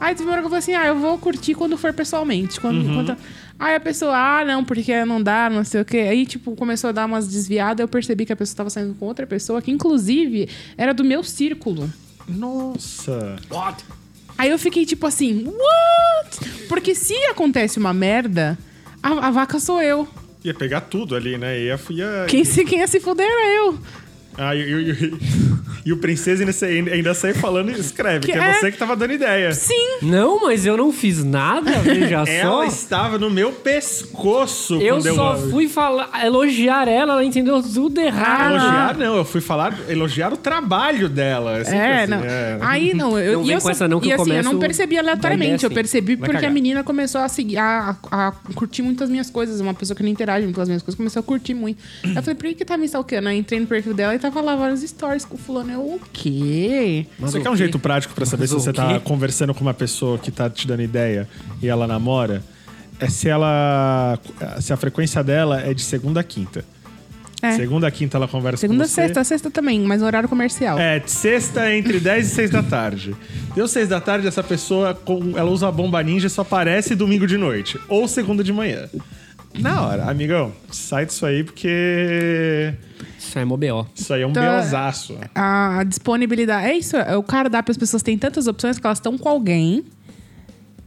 Aí teve uma hora que eu falei assim, ah, eu vou curtir quando for pessoalmente. Quando, quando- Aí a pessoa, ah, não, porque não dá, não sei o quê. Aí, tipo, começou a dar umas desviadas, eu percebi que a pessoa tava saindo com outra pessoa, que inclusive era do meu círculo. Nossa. What? Aí eu fiquei tipo assim, what? Porque se acontece uma merda, a, a vaca sou eu. Ia pegar tudo ali, né? Ia, ia... Quem se, quem ia se fuder era eu. Ah, e, e- e- e o princesa ainda, ainda sai falando e escreve, que, Que é é- você que tava dando ideia. Sim. Não, mas eu não fiz nada, veja só. Ela estava no meu pescoço Eu quando só eu... fui falar, elogiar ela, ela entendeu tudo errado. Elogiar, não, eu fui falar, elogiar o trabalho dela. É, sempre É, assim, não. é. Aí não, eu, Não e eu com essa não, que e eu assim, eu não percebi aleatoriamente, eu assim. percebi Vai porque a menina começou a seguir, a, a- a curtir muito as minhas coisas, uma pessoa que não interage muito com as minhas coisas, começou a curtir muito. Eu falei, por que que tá me stalkeando? Aí entrei no perfil dela e tava lá vários stories com o fulano. Eu, o quê? Mas Você o quer um jeito prático pra saber Mas se você tá conversando com uma pessoa que tá te dando ideia e ela namora? É se ela. Se a frequência dela é de segunda a quinta. É. Segunda a quinta ela conversa Segunda, com você. sexta, sexta também, mas horário comercial. É, de sexta entre 10 e 6 da tarde. Deu 6 da tarde, essa pessoa, com- ela usa a bomba ninja e só aparece domingo de noite. Ou segunda de manhã. Na hora, amigão, sai disso aí porque. Isso é MOBO. Isso aí é um Então, beozaço. a disponibilidade. É isso, é, o cara dá para as pessoas têm tantas opções que elas estão com alguém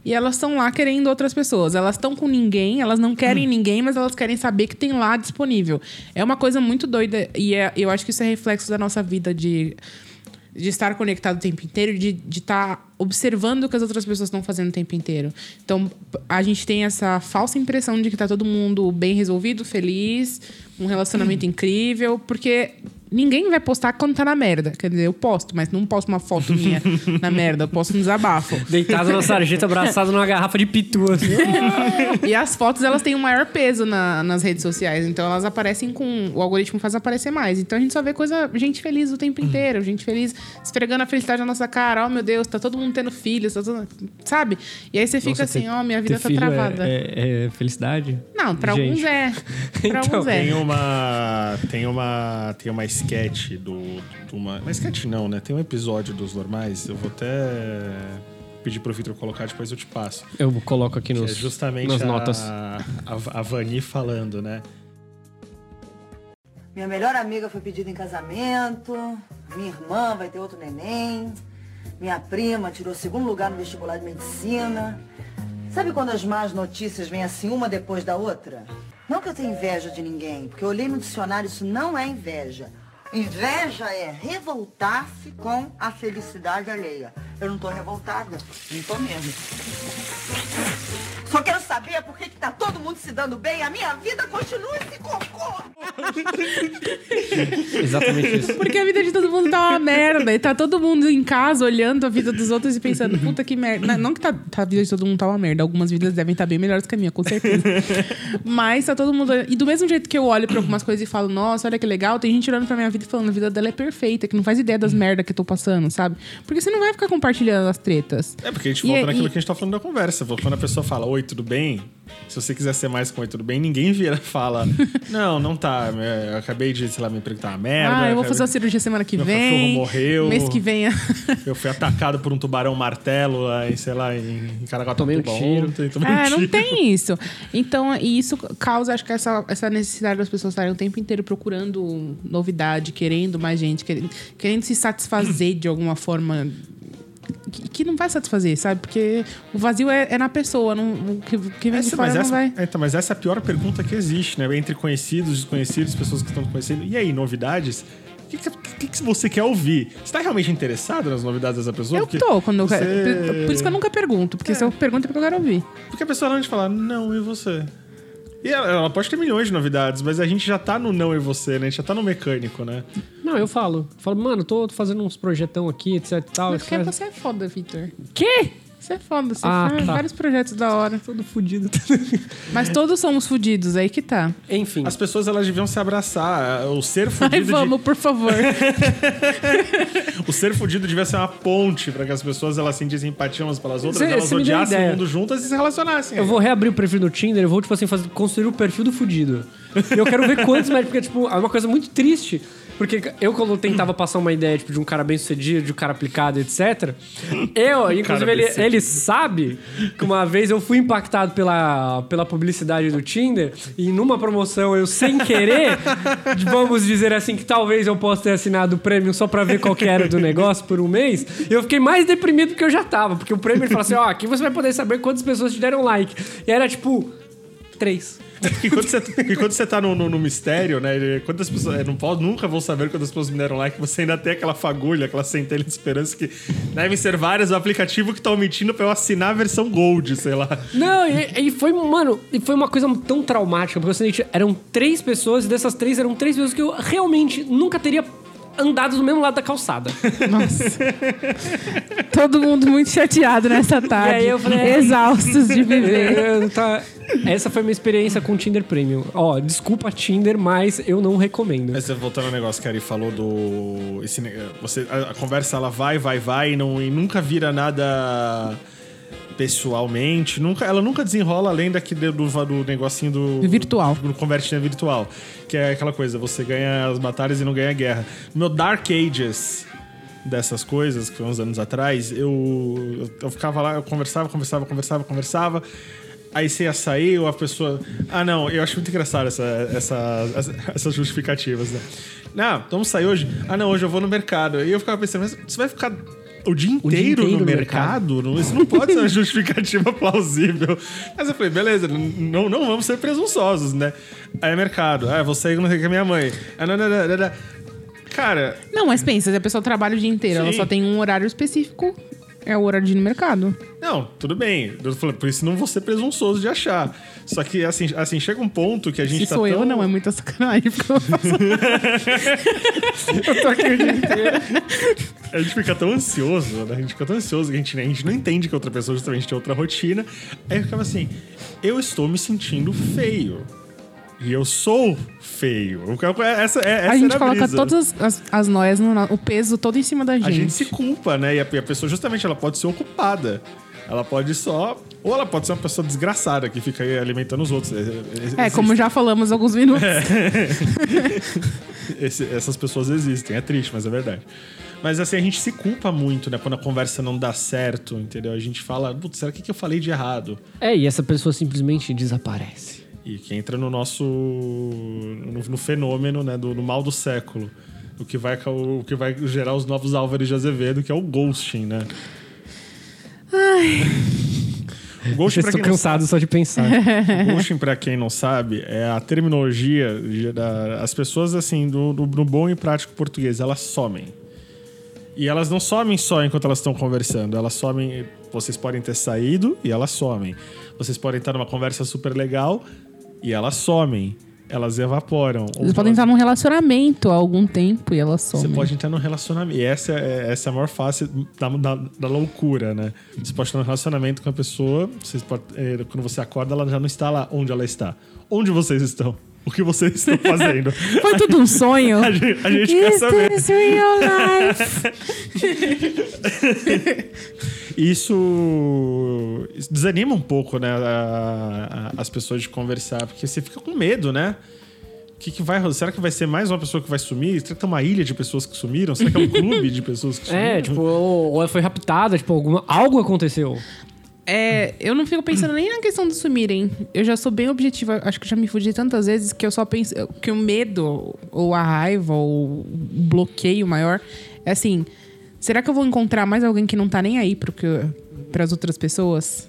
e elas estão lá querendo outras pessoas. Elas estão com ninguém, elas não querem ninguém, mas elas querem saber que tem lá disponível. É uma coisa muito doida e é- eu acho que isso é reflexo da nossa vida de de estar conectado o tempo inteiro, de estar observando o que as outras pessoas estão fazendo o tempo inteiro. Então, a gente tem essa falsa impressão de que tá todo mundo bem resolvido, feliz, um relacionamento incrível, porque ninguém vai postar quando tá na merda. Quer dizer, eu posto, mas não posto uma foto minha na merda, eu posto um desabafo. Deitado na sarjeta, abraçado numa garrafa de pitu, assim. E as fotos, elas têm um maior peso na- nas redes sociais. Então, elas aparecem com... O algoritmo faz aparecer mais. Então, a gente só vê coisa... Gente feliz o tempo inteiro. Gente feliz esfregando a felicidade na nossa cara. Oh, meu Deus, tá todo mundo tendo filhos. Tá todo... Sabe? E aí você fica Nossa, assim, ter- ó, minha vida tá é- travada. É, é felicidade? Não, pra Gente. alguns é. Pra Então, alguns é. Tem uma. Tem uma. Tem uma sketch do. de Uma, uma sketch não, né? Tem um episódio dos normais. Eu vou até pedir pro Vitor colocar, depois eu te passo. Eu coloco aqui nos, é justamente nas a, notas. A, a Vani falando, né? Minha melhor amiga foi pedida em casamento. Minha irmã vai ter outro neném. Minha prima tirou segundo lugar no vestibular de medicina. Sabe quando as más notícias vêm assim uma depois da outra? Não que eu tenha inveja de ninguém, porque eu olhei no dicionário, isso não é inveja. Inveja é revoltar-se com a felicidade alheia. Eu não tô revoltada, não tô mesmo. Só quero saber por que, que tá todo mundo se dando bem, a minha vida continua esse cocô. Exatamente isso. Porque a vida de todo mundo tá uma merda. E tá todo mundo em casa olhando a vida dos outros e pensando, puta que merda. Não, não que tá, tá- a vida de todo mundo tá uma merda. Algumas vidas devem estar bem melhores que a minha, com certeza. Mas tá todo mundo. olhando- E do mesmo jeito que eu olho pra algumas coisas e falo, nossa, olha que legal, tem gente olhando pra minha vida e falando, a vida dela é perfeita, que não faz ideia das merdas que eu tô passando, sabe? Porque você não vai ficar compartilhando as tretas. É porque a gente E- volta naquilo e- que a gente tá falando da conversa. Quando a pessoa fala, oi, tudo bem? Se você quiser ser mais com oi, tudo bem, ninguém vira e fala, não, não tá. Eu acabei de, sei lá, me emprego tá uma merda. ah, eu vou fazer uma cirurgia semana que Meu vem. cachorro morreu. Mês que vem. Eu fui atacado por um tubarão martelo em, sei lá, em, em Caraguatatuba Tomei um tiro. ontem, tomei um É, não tiro. tem isso. Então, e isso causa, acho que essa, essa necessidade das pessoas estarem o tempo inteiro procurando novidade, querendo mais gente, querendo, querendo se satisfazer de alguma forma que, que não vai satisfazer, sabe? Porque o vazio é, é na pessoa, não, o que, que vem de Essa, fora mas, não essa, vai. é, então, mas essa é a pior pergunta que existe, né? Entre conhecidos, desconhecidos, pessoas que estão conhecendo. E aí, novidades? O que, que, que você quer ouvir? Você tá realmente interessado nas novidades dessa pessoa? Eu Porque tô, quando eu você- quero. Por isso que eu nunca pergunto, porque se eu pergunto é porque eu quero ouvir. Porque a pessoa realmente fala, não, e você? E ela, ela pode ter milhões de novidades, mas a gente já tá no não e você, né? A gente já tá no mecânico, né? Não, eu falo. Falo, mano, tô fazendo uns projetão aqui, etc e tal. Porque quero- você é foda, Victor. Quê? Você é foda, você Ah, faz tá. vários projetos da hora. Todo fudido. Mas todos somos fudidos, aí que tá. Enfim. As pessoas, elas deviam se abraçar. O ser Ai, fudido, vamos, por favor. de, o ser fudido devia ser uma ponte pra que as pessoas, elas sentissem empatia umas pelas outras, Você- elas você odiassem o mundo juntas e se relacionassem. Eu vou reabrir o perfil do Tinder, eu vou, tipo assim, fazer, construir o perfil do fudido. E eu quero ver quantos mais, porque, tipo, é uma coisa muito triste. Porque eu, quando tentava passar uma ideia, tipo, de um cara bem sucedido, de um cara aplicado, etc. Eu, inclusive, ele, ele sabe que uma vez eu fui impactado pela, pela publicidade do Tinder e numa promoção eu, sem querer, vamos dizer assim, que talvez eu possa ter assinado o prêmio só pra ver qual que era do negócio por um mês, eu fiquei mais deprimido do que eu já tava. Porque o prêmio ele fala assim: ó, aqui você vai poder saber quantas pessoas te deram like. E era tipo. Três. Porque quando você, porque quando você tá no, no- no mistério, né? Quantas pessoas. eu Não posso, nunca vou saber quantas pessoas me deram like. Você ainda tem aquela fagulha, aquela centelha de esperança que devem ser várias. O aplicativo que tá omitindo pra eu assinar a versão Gold, sei lá. Não, e, e foi, mano, e foi uma coisa tão traumática, porque assim, eram três pessoas, e dessas três eram três pessoas que eu realmente nunca teria andado do mesmo lado da calçada. Nossa. Todo mundo muito chateado nessa tarde. aí eu falei, exaustos de viver. Tá- Essa foi a minha experiência com o Tinder Premium. Ó, desculpa Tinder, mas eu não recomendo. Mas voltando ao negócio que a Ari falou do. Esse, você, a, a conversa ela vai, vai, vai e, não, e nunca vira nada pessoalmente. Nunca, ela nunca desenrola além daqui do, do, do negocinho do. Virtual. Do, do convertinha virtual. Que é aquela coisa, você ganha as batalhas e não ganha a guerra. No meu Dark Ages dessas coisas, que foi uns anos atrás, eu, eu, eu ficava lá, eu conversava, conversava, conversava, conversava. Aí você ia sair, ou a pessoa. Ah, não, eu acho muito engraçado essa, essa, essa- essas justificativas, né? Não, vamos sair hoje? Ah, não, hoje eu vou no mercado. E eu ficava pensando, mas você vai ficar o dia inteiro, dia inteiro no, no mercado? Não- Isso não pode ser uma justificativa plausível. Mas eu falei, beleza, não, não vamos ser presunçosos, né? Aí é mercado. Ah, vou sair não sei o com a minha mãe. Ah, não, não, não, não, não. Cara, Não, mas pensa, se a pessoa trabalha o dia inteiro, ela Sim. só tem um horário específico, é o horário de ir no mercado. Não, tudo bem. Eu falei, por isso não vou ser presunçoso de achar. Só que, assim, assim chega um ponto que a gente Se tá sou tão... eu, não, é muita sacanagem. Porque eu faço... Eu tô aqui o dia inteiro. A gente fica tão ansioso, né? A gente fica tão ansioso que a gente, a gente não entende que outra pessoa justamente tem outra rotina. Aí eu ficava assim, eu estou me sentindo feio. E eu sou feio. Ficava com Essa, é, essa a gente coloca brisa. todas as, as noias, no, o peso todo em cima da gente. A gente se culpa, né? E a, e a pessoa, justamente, ela pode ser ocupada. Ela pode só... Ou ela pode ser uma pessoa desgraçada que fica aí alimentando os outros. É, como já falamos há alguns minutos. Esse- essas pessoas existem. É triste, mas é verdade. Mas assim, a gente se culpa muito, né? Quando a conversa não dá certo, entendeu? A gente fala, putz, será que, que eu falei de errado? É, e essa pessoa simplesmente desaparece. E que entra no nosso. no, no fenômeno, né? Do, no mal do século. O que, vai, o que vai gerar os novos Álvares de Azevedo, que é o ghosting, né? O ghosting, estou cansado só de pensar. O ghosting, pra quem não sabe, é a terminologia de- da, as pessoas assim do, do- no bom e prático português, elas somem. E elas não somem só enquanto elas estão conversando, elas somem, vocês podem ter saído e elas somem. Vocês podem estar numa conversa super legal e elas somem. Elas evaporam. Eles podem elas- estar num relacionamento há algum tempo e elas somem. você pode entrar num relacionamento. E essa é, essa é a maior face da, da, da loucura, né? Você pode estar num relacionamento com a pessoa, pode, é, quando você acorda, ela já não está lá onde ela está. Onde vocês estão? O que vocês estão fazendo? Foi tudo um sonho? a gente, a gente quer Is saber. this real life? Isso desanima um pouco, né? a- a- as pessoas de conversar, porque você fica com medo, né? O que, que vai Será que vai ser mais uma pessoa que vai sumir? Será que tem uma ilha de pessoas que sumiram? Será que é um clube de pessoas que sumiram? É, tipo, ou, ou ela foi raptada, tipo, alguma, algo aconteceu. É, eu não fico pensando nem na questão de sumirem. Eu já sou bem objetiva. Acho que já me fugi tantas vezes que eu só penso que o medo, ou a raiva, ou o bloqueio maior é assim. será que eu vou encontrar mais alguém que não tá nem aí para as outras pessoas?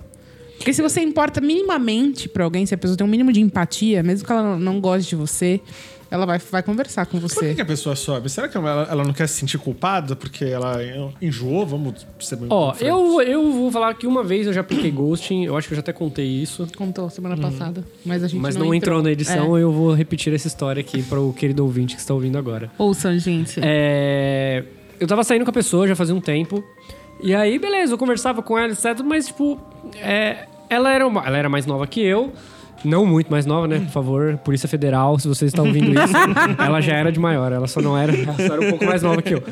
Porque se você importa minimamente pra alguém, se a pessoa tem um mínimo de empatia, mesmo que ela não goste de você, ela vai, vai conversar com Por que, você. que a pessoa sobe? Será que ela, ela não quer se sentir culpada porque ela enjoou? Vamos ser bem Ó, eu, eu vou falar que uma vez eu já apliquei ghosting, eu acho que eu já até contei isso. Contou semana passada, mas a gente Mas não, não, entrou na edição, É. eu vou repetir essa história aqui para o querido ouvinte que está ouvindo agora. Ouçam, gente. É, eu tava saindo com a pessoa já fazia um tempo. E aí, beleza, eu conversava com ela, etc. Mas, tipo, é, ela, era uma- ela era mais nova que eu. Não muito mais nova, né? Por favor, Polícia Federal, se vocês estão ouvindo isso. ela já era de maior, ela só não era, ela só era um pouco mais nova que eu.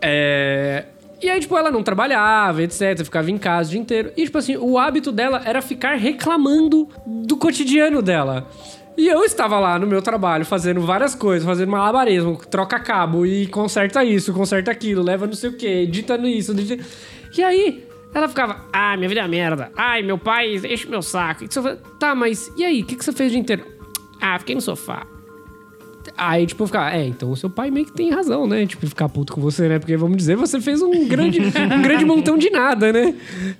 É, E aí, tipo, ela não trabalhava, etc. Ficava em casa o dia inteiro. E, tipo assim, o hábito dela era ficar reclamando do cotidiano dela. E eu estava lá no meu trabalho fazendo várias coisas, fazendo malabarismo, troca cabo e conserta isso, conserta aquilo, leva não sei o que, editando isso. edita- E aí, ela ficava, ah, minha vida é merda. Ai, meu pai enche meu saco. E você faz? Tá, mas e aí, o que, que você fez o dia inteiro? Ah, fiquei no sofá. Aí, tipo, eu ficava, é, então o seu pai meio que tem razão, né? Tipo, ficar puto com você, né? Porque, vamos dizer, você fez um grande, um grande montão de nada, né?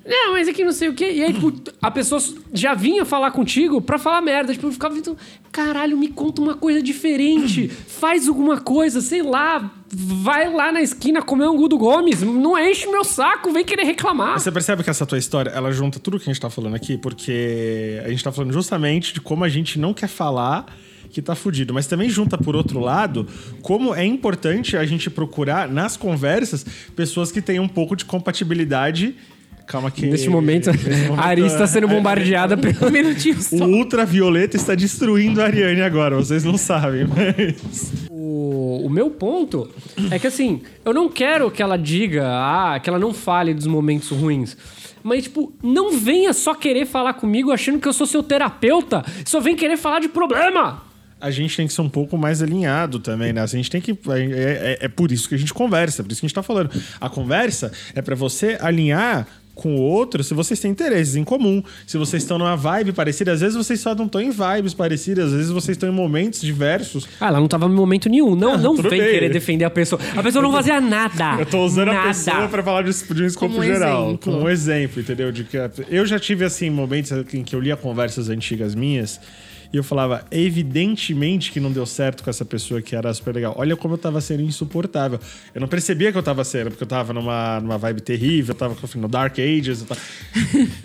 Não, mas aqui não sei o quê. E aí, tipo, a pessoa já vinha falar contigo pra falar merda. Tipo, eu ficava vendo, caralho, me conta uma coisa diferente. Faz alguma coisa, sei lá. Vai lá na esquina comer um Gudo Gomes. Não enche meu saco, vem querer reclamar. Mas Você percebe que essa tua história, ela junta tudo que a gente tá falando aqui, porque a gente tá falando justamente de como a gente não quer falar que tá fudido, mas também junta por outro lado como é importante a gente procurar nas conversas pessoas que tenham um pouco de compatibilidade. Calma que Neste momento, momento, a Ari está sendo é, bombardeada pelo Um minutinho O ultravioleta está destruindo a Ariane agora, vocês não sabem, mas O, o meu ponto é que assim, eu não quero que ela diga, ah, que ela não fale dos momentos ruins. Mas, tipo, não venha só querer falar comigo achando que eu sou seu terapeuta. Só vem querer falar de problema. A gente tem que ser um pouco mais alinhado também, né? A gente tem que. É, é- é por isso que a gente conversa, por isso que a gente tá falando. A conversa é pra você alinhar com o outro se vocês têm interesses em comum. Se vocês estão numa vibe parecida, às vezes vocês só não estão em vibes parecidas, às vezes vocês estão em momentos diversos. Ah, ela não tava em momento nenhum. Não, não tudo vem bem. querer defender a pessoa. A pessoa não fazia nada. Eu tô usando nada. a pessoa pra falar de, de um escopo Como geral. exemplo. Como um exemplo, entendeu? De que eu já tive, assim, momentos em que eu lia conversas antigas minhas e eu falava, evidentemente que não deu certo com essa pessoa que era super legal. Olha como eu tava sendo insuportável. Eu não percebia que eu tava sendo, porque eu tava numa, numa vibe terrível, eu tava enfim, no Dark Ages. Eu tava...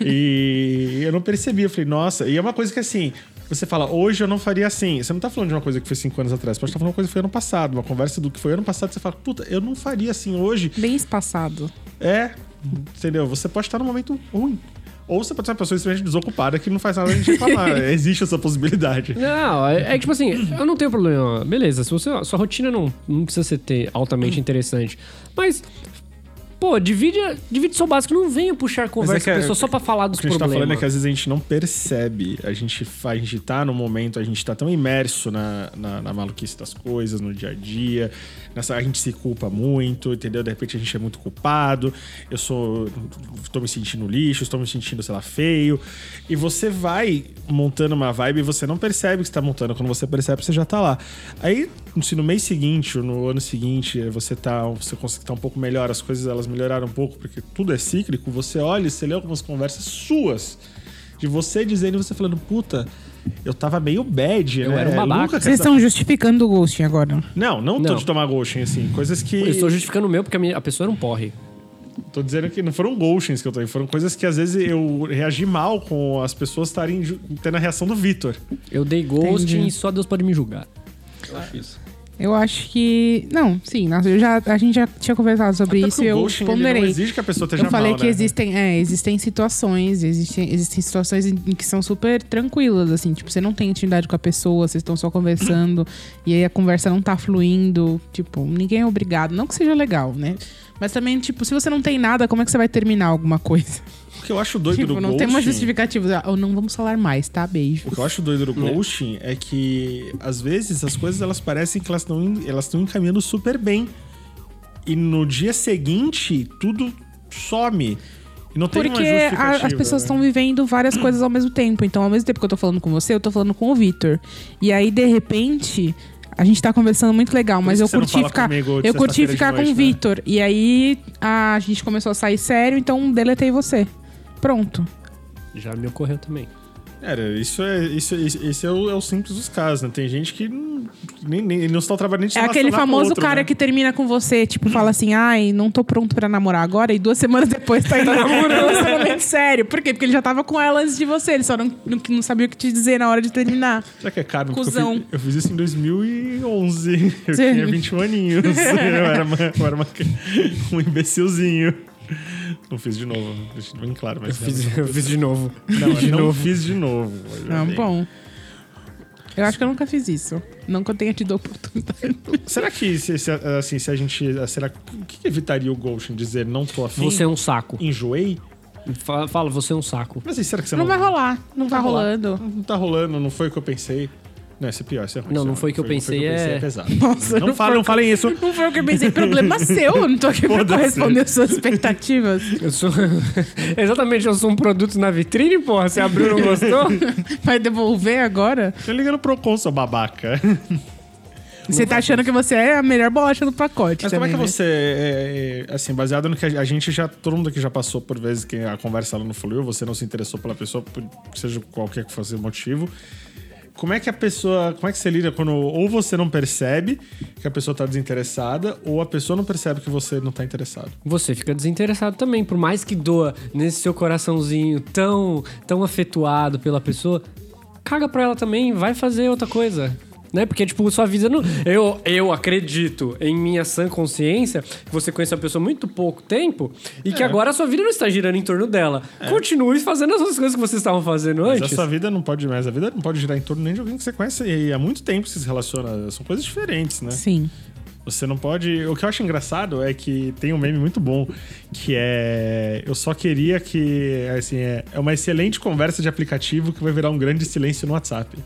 e eu não percebia. Eu falei, nossa. E é uma coisa que, assim, você fala, hoje eu não faria assim. Você não tá falando de uma coisa que foi cinco anos atrás, você pode estar falando de uma coisa que foi ano passado. Uma conversa do que foi ano passado, você fala, puta, eu não faria assim hoje. Bem espaçado. É, entendeu? Você pode estar num momento ruim. Ou você pode ser uma pessoa extremamente desocupada que não faz nada de reclamar. Existe essa possibilidade. Não, é, é tipo assim, eu não tenho problema. Beleza, se você, sua rotina não, não precisa ser ter altamente interessante. Mas, pô, divide, divide seu básico. Não venha puxar conversa é com a é- pessoa só pra falar dos O que a gente tá problemas. falando é que às vezes a gente não percebe. A gente, a gente tá no momento, a gente tá tão imerso na, na, na maluquice das coisas, no dia a dia. Nessa, a gente se culpa muito, entendeu? De repente a gente é muito culpado. Eu sou. tô me sentindo lixo, estou me sentindo, sei lá, feio. E você vai montando uma vibe e você não percebe que você tá montando. Quando você percebe, você já tá lá. Aí, se no mês seguinte ou no ano seguinte você tá, você consegue estar um pouco melhor, as coisas elas melhoraram um pouco, porque tudo é cíclico, você olha e você lê algumas conversas suas. De você dizendo e você falando, puta, eu tava meio bad, Eu né? era um babaca. Vocês estão justificando o ghosting agora. Não, não, tô Não. de tomar ghosting, assim. Coisas que. Eu estou justificando o meu porque a, minha- a pessoa não porre. Tô dizendo que não foram ghostings que eu tô foram coisas que às vezes eu reagi mal com as pessoas estarem tendo a reação do Vitor. Eu dei ghosting Entendi. e só Deus pode me julgar. Eu acho isso. Eu acho que. Não, sim, nossa, eu já, a gente já tinha conversado sobre Até isso e eu ghosting, ele não ponderei. exige que a pessoa esteja Eu falei mal, que né? existem, é, existem situações, existem, existem situações em em que são super tranquilas, assim, tipo, você não tem intimidade com a pessoa, vocês estão só conversando, e aí a conversa não tá fluindo, tipo, ninguém é obrigado, não que seja legal, né? Mas também, tipo, se você não tem nada, como é que você vai terminar alguma coisa? O que eu acho doido tipo, do não ghosting... tem uma justificativa, ou não vamos falar mais, tá? Beijo. O que eu acho doido do ghosting é que, às vezes, as coisas elas parecem que elas estão elas estão encaminhando super bem. E no dia seguinte, tudo some. E não tem uma Porque a- justificativa. as pessoas né? estão vivendo várias coisas ao mesmo tempo. Então, ao mesmo tempo que eu tô falando com você, eu tô falando com o Vitor. E aí, de repente, A gente tá conversando muito legal, mas eu não curti ficar. Eu curti ficar com noite, o né? Vitor. E aí a gente começou a sair sério, então deletei você. Pronto. Já me ocorreu também. Era, isso é, isso, esse é o, é o simples dos casos, né? Tem gente que não, nem, nem, não está trabalhando nem É aquele famoso outro, cara né? que termina com você, tipo, fala assim, ai, não tô pronto pra namorar agora, e duas semanas depois tá indo namorando relacionamento sério. Por quê? Porque ele já tava com ela antes de você, ele só não, não, não sabia o que te dizer na hora de terminar. Será que é caro? Porque Eu Cusão. fiz, eu fiz isso em 2011. Eu Sim. tinha 21 aninhos. eu era, uma, eu era uma- um imbecilzinho. Não fiz de novo, deixa bem claro. Mas Eu fiz, eu fiz de novo. Não, eu de não novo. fiz de novo. Não, bem. bom. Eu acho que eu nunca fiz isso. Não que eu tenha tido a oportunidade. Será que se, se, assim, se a gente. Será o que evitaria o Ghost em dizer não tô afim? Você é um saco. Enjoei? Fala, fala, você é um saco. Mas aí, será que você Não não. vai rolar. Não vai tá rolar. rolando. Não tá rolando, não foi o que eu pensei. Não, esse é pior, esse é ruim. Não, não é foi o que eu pensei, é- pesado. Nossa, não, não foi não que- falem isso. Não foi o que eu pensei. Problema seu. Eu não tô aqui pra corresponder às suas expectativas. Eu sou. Exatamente, eu sou um produto na vitrine, porra. Você abriu e não gostou? Vai devolver agora? Eu ligando pro Procon, seu babaca. Você tá achando que você é a melhor bolacha do pacote. Mas como é que também, né? você, é, é, assim, baseado no que a, gente já, todo mundo aqui já passou por vezes que a conversa ela não fluiu, você não se interessou pela pessoa, por seja qualquer que fosse o motivo. Como é que a pessoa, como é que você lida quando ou você não percebe que a pessoa tá desinteressada, ou a pessoa não percebe que você não tá interessado? Você fica desinteressado também, por mais que doa nesse seu coraçãozinho tão, tão afetuado pela pessoa, caga pra ela também, vai fazer outra coisa. Né? Porque, tipo, sua vida não. Eu, eu acredito em minha sã consciência que você conhece a pessoa há muito pouco tempo e É. que agora a sua vida não está girando em torno dela. Continue fazendo as outras coisas que vocês estavam fazendo Mas antes. a sua vida não pode mais, a vida não pode girar em torno nem de alguém que você conhece e há muito tempo que você se relaciona, são coisas diferentes, né? Sim. Você não pode. O que eu acho engraçado é que tem um meme muito bom que é. Eu só queria que. Assim, é, é uma excelente conversa de aplicativo que vai virar um grande silêncio no WhatsApp.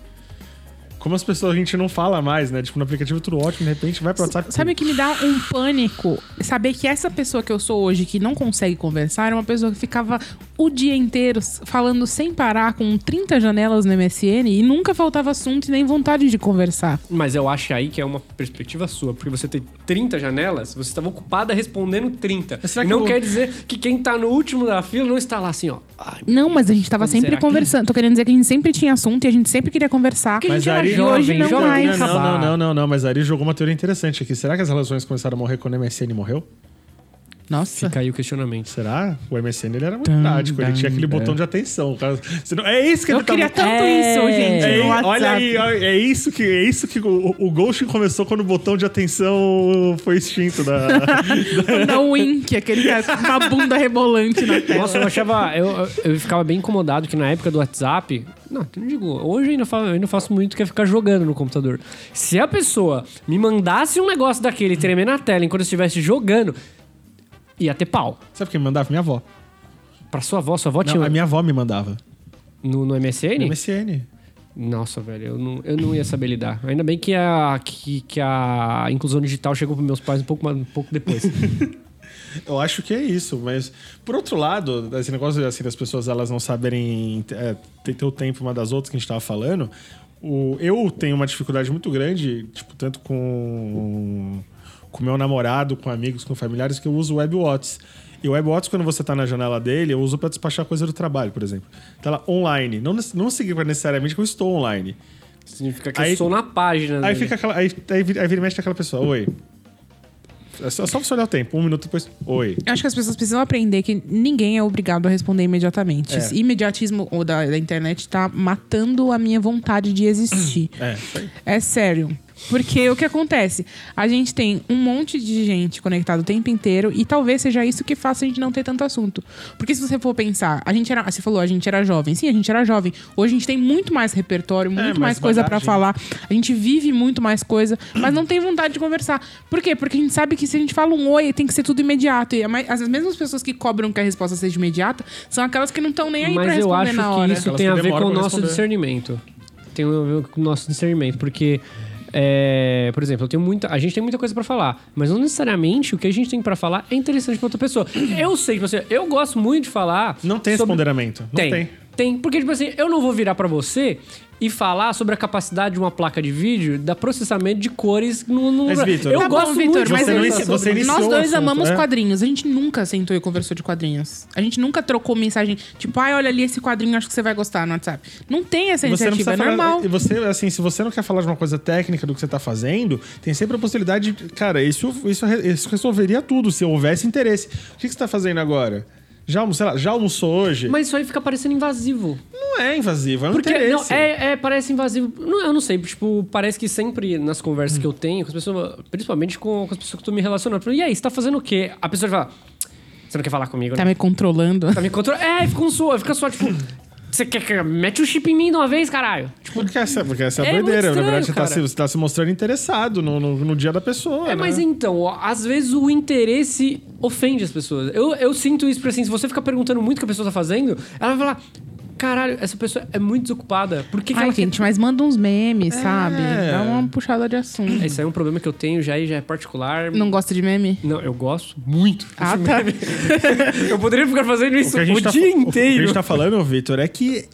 Como as pessoas a gente não fala mais, né? Tipo, no aplicativo tudo ótimo, de repente vai pro WhatsApp. Sabe o que me dá um pânico? Saber que essa pessoa que eu sou hoje, que não consegue conversar, é uma pessoa que ficava o dia inteiro falando sem parar, com 30 janelas no MSN e nunca faltava assunto e nem vontade de conversar. Mas eu acho aí que é uma perspectiva sua, porque você tem 30 janelas, você estava ocupada respondendo 30. Mas será que não eu- quer dizer que quem tá no último da fila não está lá assim, ó. Ai, Não, mas a gente tava sempre será que- conversando. Tô querendo dizer que a gente sempre tinha assunto e a gente sempre queria conversar. Que a gente Mas e hoje jovem, não jovem mais. Não, não, acabar. não, não, não, mas a Ari jogou uma teoria interessante aqui. Será que as relações começaram a morrer quando o MSN morreu? Nossa. Fica aí o questionamento. Será? O MSN ele era muito Tum, prático, ele tinha aquele é. botão de atenção. É isso que Eu ele tava- queria tanto É. isso, gente, É, olha aí, é isso que, é isso que o, o Ghost começou quando o botão de atenção foi extinto da. Não Wink, aquele com uma bunda rebolante na tela. Nossa, eu achava. Eu, eu, eu ficava bem incomodado que na época do WhatsApp. Não, não digo. Hoje eu ainda, faço, eu ainda faço muito que é ficar jogando no computador. Se a pessoa me mandasse um negócio daquele tremer na tela enquanto eu estivesse jogando, ia ter pau. Sabe quem me mandava? Minha avó. Pra sua avó, sua avó tinha. Não, a minha avó me mandava. No, no MSN? No MSN. Nossa, velho, eu não, eu não ia saber lidar. Ainda bem que a, que, que a inclusão digital chegou pros meus pais um pouco, um pouco depois. Eu acho que é isso, mas por outro lado, esse negócio assim, das pessoas elas não saberem é, ter, ter o tempo uma das outras que a gente tava falando, o, eu tenho uma dificuldade muito grande, tipo, tanto com com meu namorado, com amigos, com familiares, que eu uso o WebWatts. E o WebWatts, quando você tá na janela dele, eu uso para despachar coisa do trabalho, por exemplo. Tá lá online. Não, não significa necessariamente que eu estou online. Significa que Aí- eu estou na página. Aí dele. fica aquela. Aí, aí, vira- aí vira e mexe aquela pessoa, oi. É só, só você olhar o tempo, um minuto depois, oi. Eu acho que as pessoas precisam aprender que ninguém é obrigado a responder imediatamente. É. Esse imediatismo ou da, da internet tá matando a minha vontade de existir. É. É sério. Porque o que acontece? A gente tem um monte de gente conectada o tempo inteiro e talvez seja isso que faça a gente não ter tanto assunto. Porque se você for pensar, a gente era. Você falou, a gente era jovem. Sim, a gente era jovem. Hoje a gente tem muito mais repertório, muito mais mais coisa pra bagagem. falar. A gente vive muito mais coisa, mas não tem vontade de conversar. Por quê? Porque a gente sabe que se a gente fala um oi, tem que ser tudo imediato. E as mesmas pessoas que cobram que a resposta seja imediata são aquelas que não estão nem aí pra Mas eu responder acho na hora. que isso Elas tem que a ver com o pra nosso responder. discernimento. Tem a ver com o nosso discernimento, porque. É, por exemplo, eu tenho muita, a gente tem muita coisa pra falar, mas não necessariamente o que a gente tem pra falar é interessante pra outra pessoa. Eu sei que você, eu gosto muito de falar. Não tem esse sobre- ponderamento. Não Tem. tem. Tem. Porque, tipo assim, eu não vou virar pra você e falar sobre a capacidade de uma placa de vídeo da processamento de cores no. no... Mas, Vitor, eu Tá bom, gosto Vitor, muito de mas Você não você Nós dois assunto, amamos né? quadrinhos. A gente nunca sentou e conversou de quadrinhos. A gente nunca trocou mensagem, tipo, ai, olha ali esse quadrinho, acho que você vai gostar no WhatsApp. Não tem essa Você não iniciativa, é normal. E você, assim, se você não quer falar de uma coisa técnica do que você tá fazendo, tem sempre a possibilidade de. Cara, isso, isso, isso resolveria tudo se houvesse interesse. O que, que você tá fazendo agora? Já, sei lá, já almoçou hoje? Mas isso aí fica parecendo invasivo. Não é invasivo, é um Porque, interesse. não, é, é, parece invasivo. Não, eu não sei, tipo, parece que sempre nas conversas que eu tenho com as pessoas, principalmente com, com as pessoas que eu tô me relacionando, eu falo, e aí, você tá fazendo o quê? A pessoa fala, você não quer falar comigo, Tá né? me controlando. Tá me controlando? É, fica um só, fica só, tipo, você quer que mete o chip em mim de uma vez, caralho? Porque essa, porque essa é a É doideira. Na estranho, verdade, você tá, se, você tá se mostrando interessado no, no, no dia da pessoa. É, né? mas então, ó, às vezes o interesse ofende as pessoas. Eu, eu sinto isso, porque assim, se você ficar perguntando muito o que a pessoa tá fazendo, ela vai falar, caralho, essa pessoa é muito desocupada. Por que, que Ai, ela gente, mas manda uns memes, sabe? É. Dá uma puxada de assunto. quer... Esse aí é um problema que eu tenho já e já é particular. Não gosta de meme? Não, eu gosto muito. Ah, tá. eu poderia ficar fazendo isso O o tá, dia o que a inteiro. gente tá falando, Vitor, é que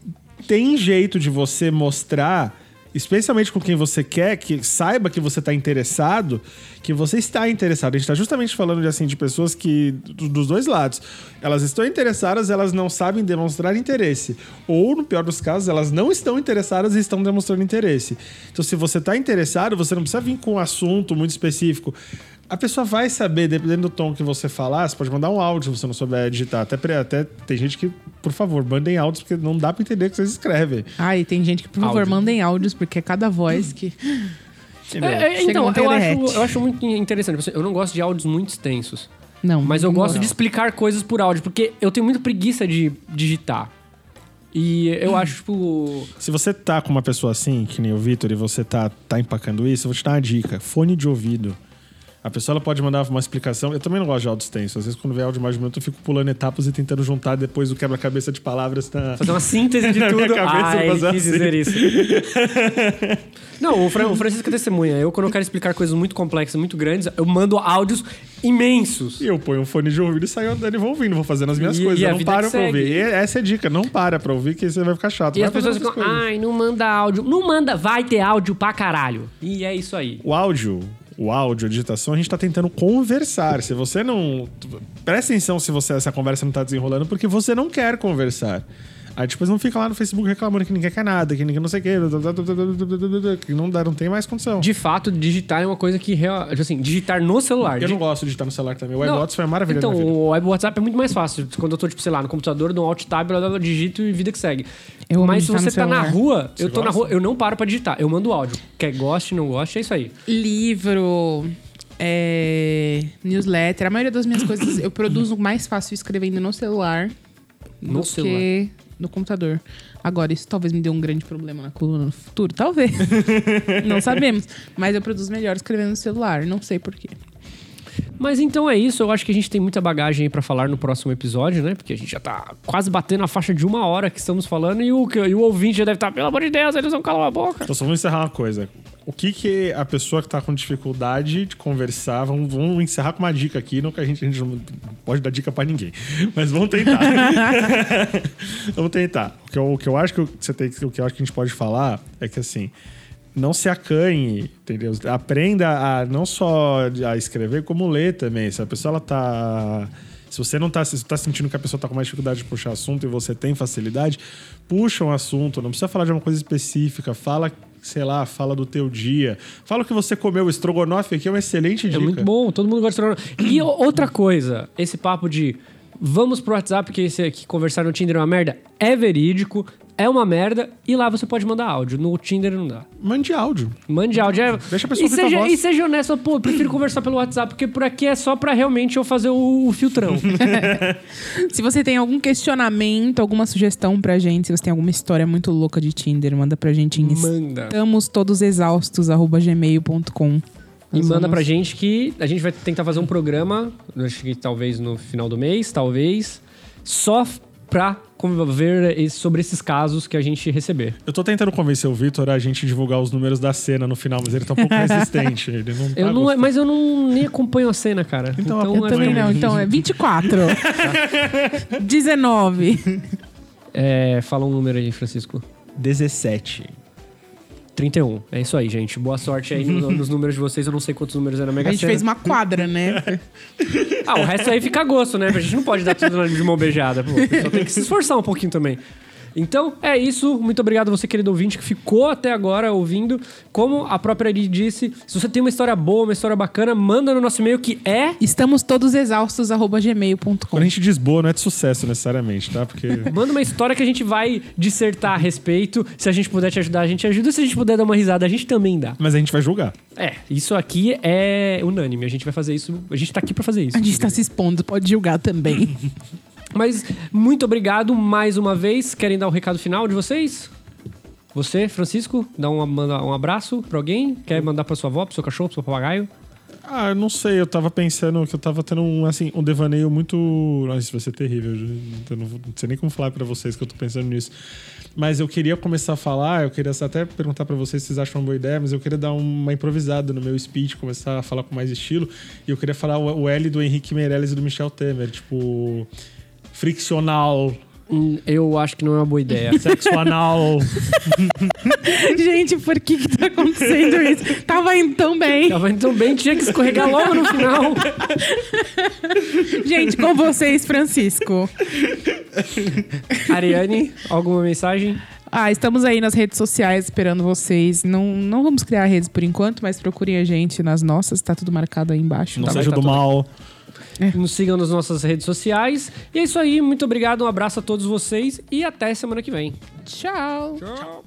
tem jeito de você mostrar, especialmente com quem você quer, que saiba que você tá interessado, que você está interessado. A gente tá justamente falando de, assim, de pessoas que, do- dos dois lados, elas estão interessadas, elas não sabem demonstrar interesse. Ou, no pior dos casos, elas não estão interessadas e estão demonstrando interesse. Então, se você tá interessado, você não precisa vir com um assunto muito específico. A pessoa vai saber, dependendo do tom que você falar, você pode mandar um áudio se você não souber digitar. Até, até tem gente que, por favor, mandem áudios, porque não dá pra entender o que vocês escrevem. Ai, tem gente que, por favor, Áudio. mandem áudios, porque é cada voz que. É, é, Chega então, eu acho, eu acho muito interessante. Eu não gosto de áudios muito extensos. Não. Mas eu não gosto de explicar coisas por áudio, porque eu tenho muita preguiça de digitar. E eu acho, tipo. Se você tá com uma pessoa assim, que nem o Vitor, e você tá, tá empacando isso, eu vou te dar uma dica. Fone de ouvido. A pessoa pode mandar uma explicação. Eu também não gosto de áudio extenso. Às vezes, quando vem áudio mais de um minuto, eu fico pulando etapas e tentando juntar depois o quebra-cabeça de palavras na. Fazer uma síntese de tudo. minha cabeça, ah, ele fazer quis assim. dizer isso. Não, o, Fran, o Francisco é testemunha. Eu, quando eu quero explicar coisas muito complexas, muito grandes, eu mando áudios imensos. E eu ponho um fone de ouvido e saio andando e vou ouvindo, vou fazendo as minhas E- coisas. e não que pra ouvir. E essa é a dica, não para pra ouvir, que você vai ficar chato. E Vai as pessoas ficam, ai, não manda áudio. Não manda, vai ter áudio pra caralho. E é isso aí. O áudio, o áudio, a digitação, a gente tá tentando conversar. Se você não. Presta atenção se você, essa conversa não tá desenrolando, porque você não quer conversar. Aí depois não fica lá no Facebook reclamando que ninguém quer nada, que ninguém não sei o quê, que não dá, não tem mais condição. De fato, digitar é uma coisa que, real- tipo assim, digitar no celular. Eu Di- não gosto de digitar no celular também. O iWatch foi uma maravilha Então, na o web WhatsApp é muito mais fácil. Quando eu tô, tipo, sei lá, no computador, dou um alt tab, blá, digito e vida que segue. Eu Mas se você tá na rua, Você eu tô na gosta? rua, eu não paro pra digitar. Eu mando áudio. Quer goste, não goste, é isso aí. Livro, é, newsletter. A maioria das minhas coisas eu produzo mais fácil escrevendo no celular No do celular. que no computador. Agora, isso talvez me dê um grande problema na coluna no futuro. Talvez. não sabemos. Mas eu produzo melhor escrevendo no celular. Não sei porquê. Mas então é isso. Eu acho que a gente tem muita bagagem aí pra falar no próximo episódio, né? Porque a gente já tá quase batendo a faixa de uma hora que estamos falando e o, e o ouvinte já deve estar, pelo amor de Deus, eles vão calar a boca. Então só vamos encerrar uma coisa. O que que a pessoa que tá com dificuldade de conversar, vamos, vamos encerrar com uma dica aqui, não que a gente, a gente não pode dar dica pra ninguém, mas vamos tentar. vamos tentar. O que, eu, o que eu acho que você tem, o que eu acho que a gente pode falar é que assim, não se acanhe, entendeu? Aprenda a não só a escrever, como ler também. Se a pessoa ela tá se você não tá, se tá sentindo que a pessoa tá com mais dificuldade de puxar assunto e você tem facilidade, puxa um assunto, não precisa falar de uma coisa específica, fala, sei lá, fala do teu dia. Fala o que você comeu, o estrogonofe aqui é uma excelente dica. É muito bom, todo mundo gosta de E o- outra coisa, esse papo de vamos pro WhatsApp que, esse, que conversar no Tinder é uma merda, é verídico, é uma merda, e lá você pode mandar áudio. No Tinder não dá. Mande áudio. Mande áudio. É... Deixa a pessoa e, seja, voz. e seja honesto, pô, eu prefiro conversar pelo WhatsApp, porque por aqui é só pra realmente eu fazer o, o filtrão. Se você tem algum questionamento, alguma sugestão pra gente, se você tem alguma história muito louca de Tinder, manda pra gente em Manda. estamos todos exaustos, arroba gmail.com. E Nós manda vamos- pra gente que a gente vai tentar fazer um programa, acho que talvez no final do mês, talvez, só pra esse- sobre esses casos que a gente receber. Eu tô tentando convencer o Vitor a gente divulgar os números da cena no final, mas ele tá um pouco resistente. Ele não tá Eu não, gostando. mas eu não nem acompanho a cena, cara. Então, Então, Eu é também não, então é 24. 19. É, fala um número aí, Francisco. 17. 31. É isso aí, gente. Boa sorte aí no- nos números de vocês. Eu não sei quantos números é na Mega A gente Sena. fez uma quadra, né? Ah, o resto aí fica a gosto, né? A gente não pode dar tudo de mão beijada. Pô. Só tem que se esforçar um pouquinho também. Então, é isso. Muito obrigado a você, querido ouvinte, que ficou até agora ouvindo. Como a própria Ari disse, se você tem uma história boa, uma história bacana, manda no nosso e-mail que é... Estamos todos exaustos, arroba gmail.com. Quando a gente diz boa, não é de sucesso necessariamente, tá? Porque. Manda uma história que a gente vai dissertar a respeito. Se a gente puder te ajudar, a gente ajuda. Se a gente puder dar uma risada, a gente também dá. Mas a gente vai julgar. É, isso aqui é unânime. A gente vai fazer isso. A gente tá aqui pra fazer isso. A gente tá se expondo, pode julgar também. Mas muito obrigado mais uma vez. Querem dar um recado final de vocês? Você, Francisco, dá um, um abraço pra alguém? Quer mandar pra sua avó, pro seu cachorro, pro seu papagaio? Ah, eu não sei, eu tava pensando que eu tava tendo um, assim, um devaneio muito. Nossa, isso vai ser terrível. Eu não, não sei nem como falar pra vocês que eu tô pensando nisso. Mas eu queria começar a falar, eu queria até perguntar pra vocês se vocês acham uma boa ideia, mas eu queria dar uma improvisada no meu speech, começar a falar com mais estilo. E eu queria falar o L do Henrique Meirelles e do Michel Temer, tipo. Friccional, Hum, eu acho que não é uma boa ideia. sexo anal. gente, por que que tá acontecendo isso? Tava indo tão bem. Tava indo tão bem, tinha que escorregar logo no final. Gente, com vocês, Francisco. Ariane, alguma mensagem? Ah, estamos aí nas redes sociais esperando vocês. Não, não vamos criar redes por enquanto, mas procurem a gente nas nossas, tá tudo marcado aí embaixo. Não Tá, seja tá do tudo mal. Nos sigam nas nossas redes sociais. E é isso aí. Muito obrigado. Um abraço a todos vocês. E até semana que vem. Tchau. Tchau.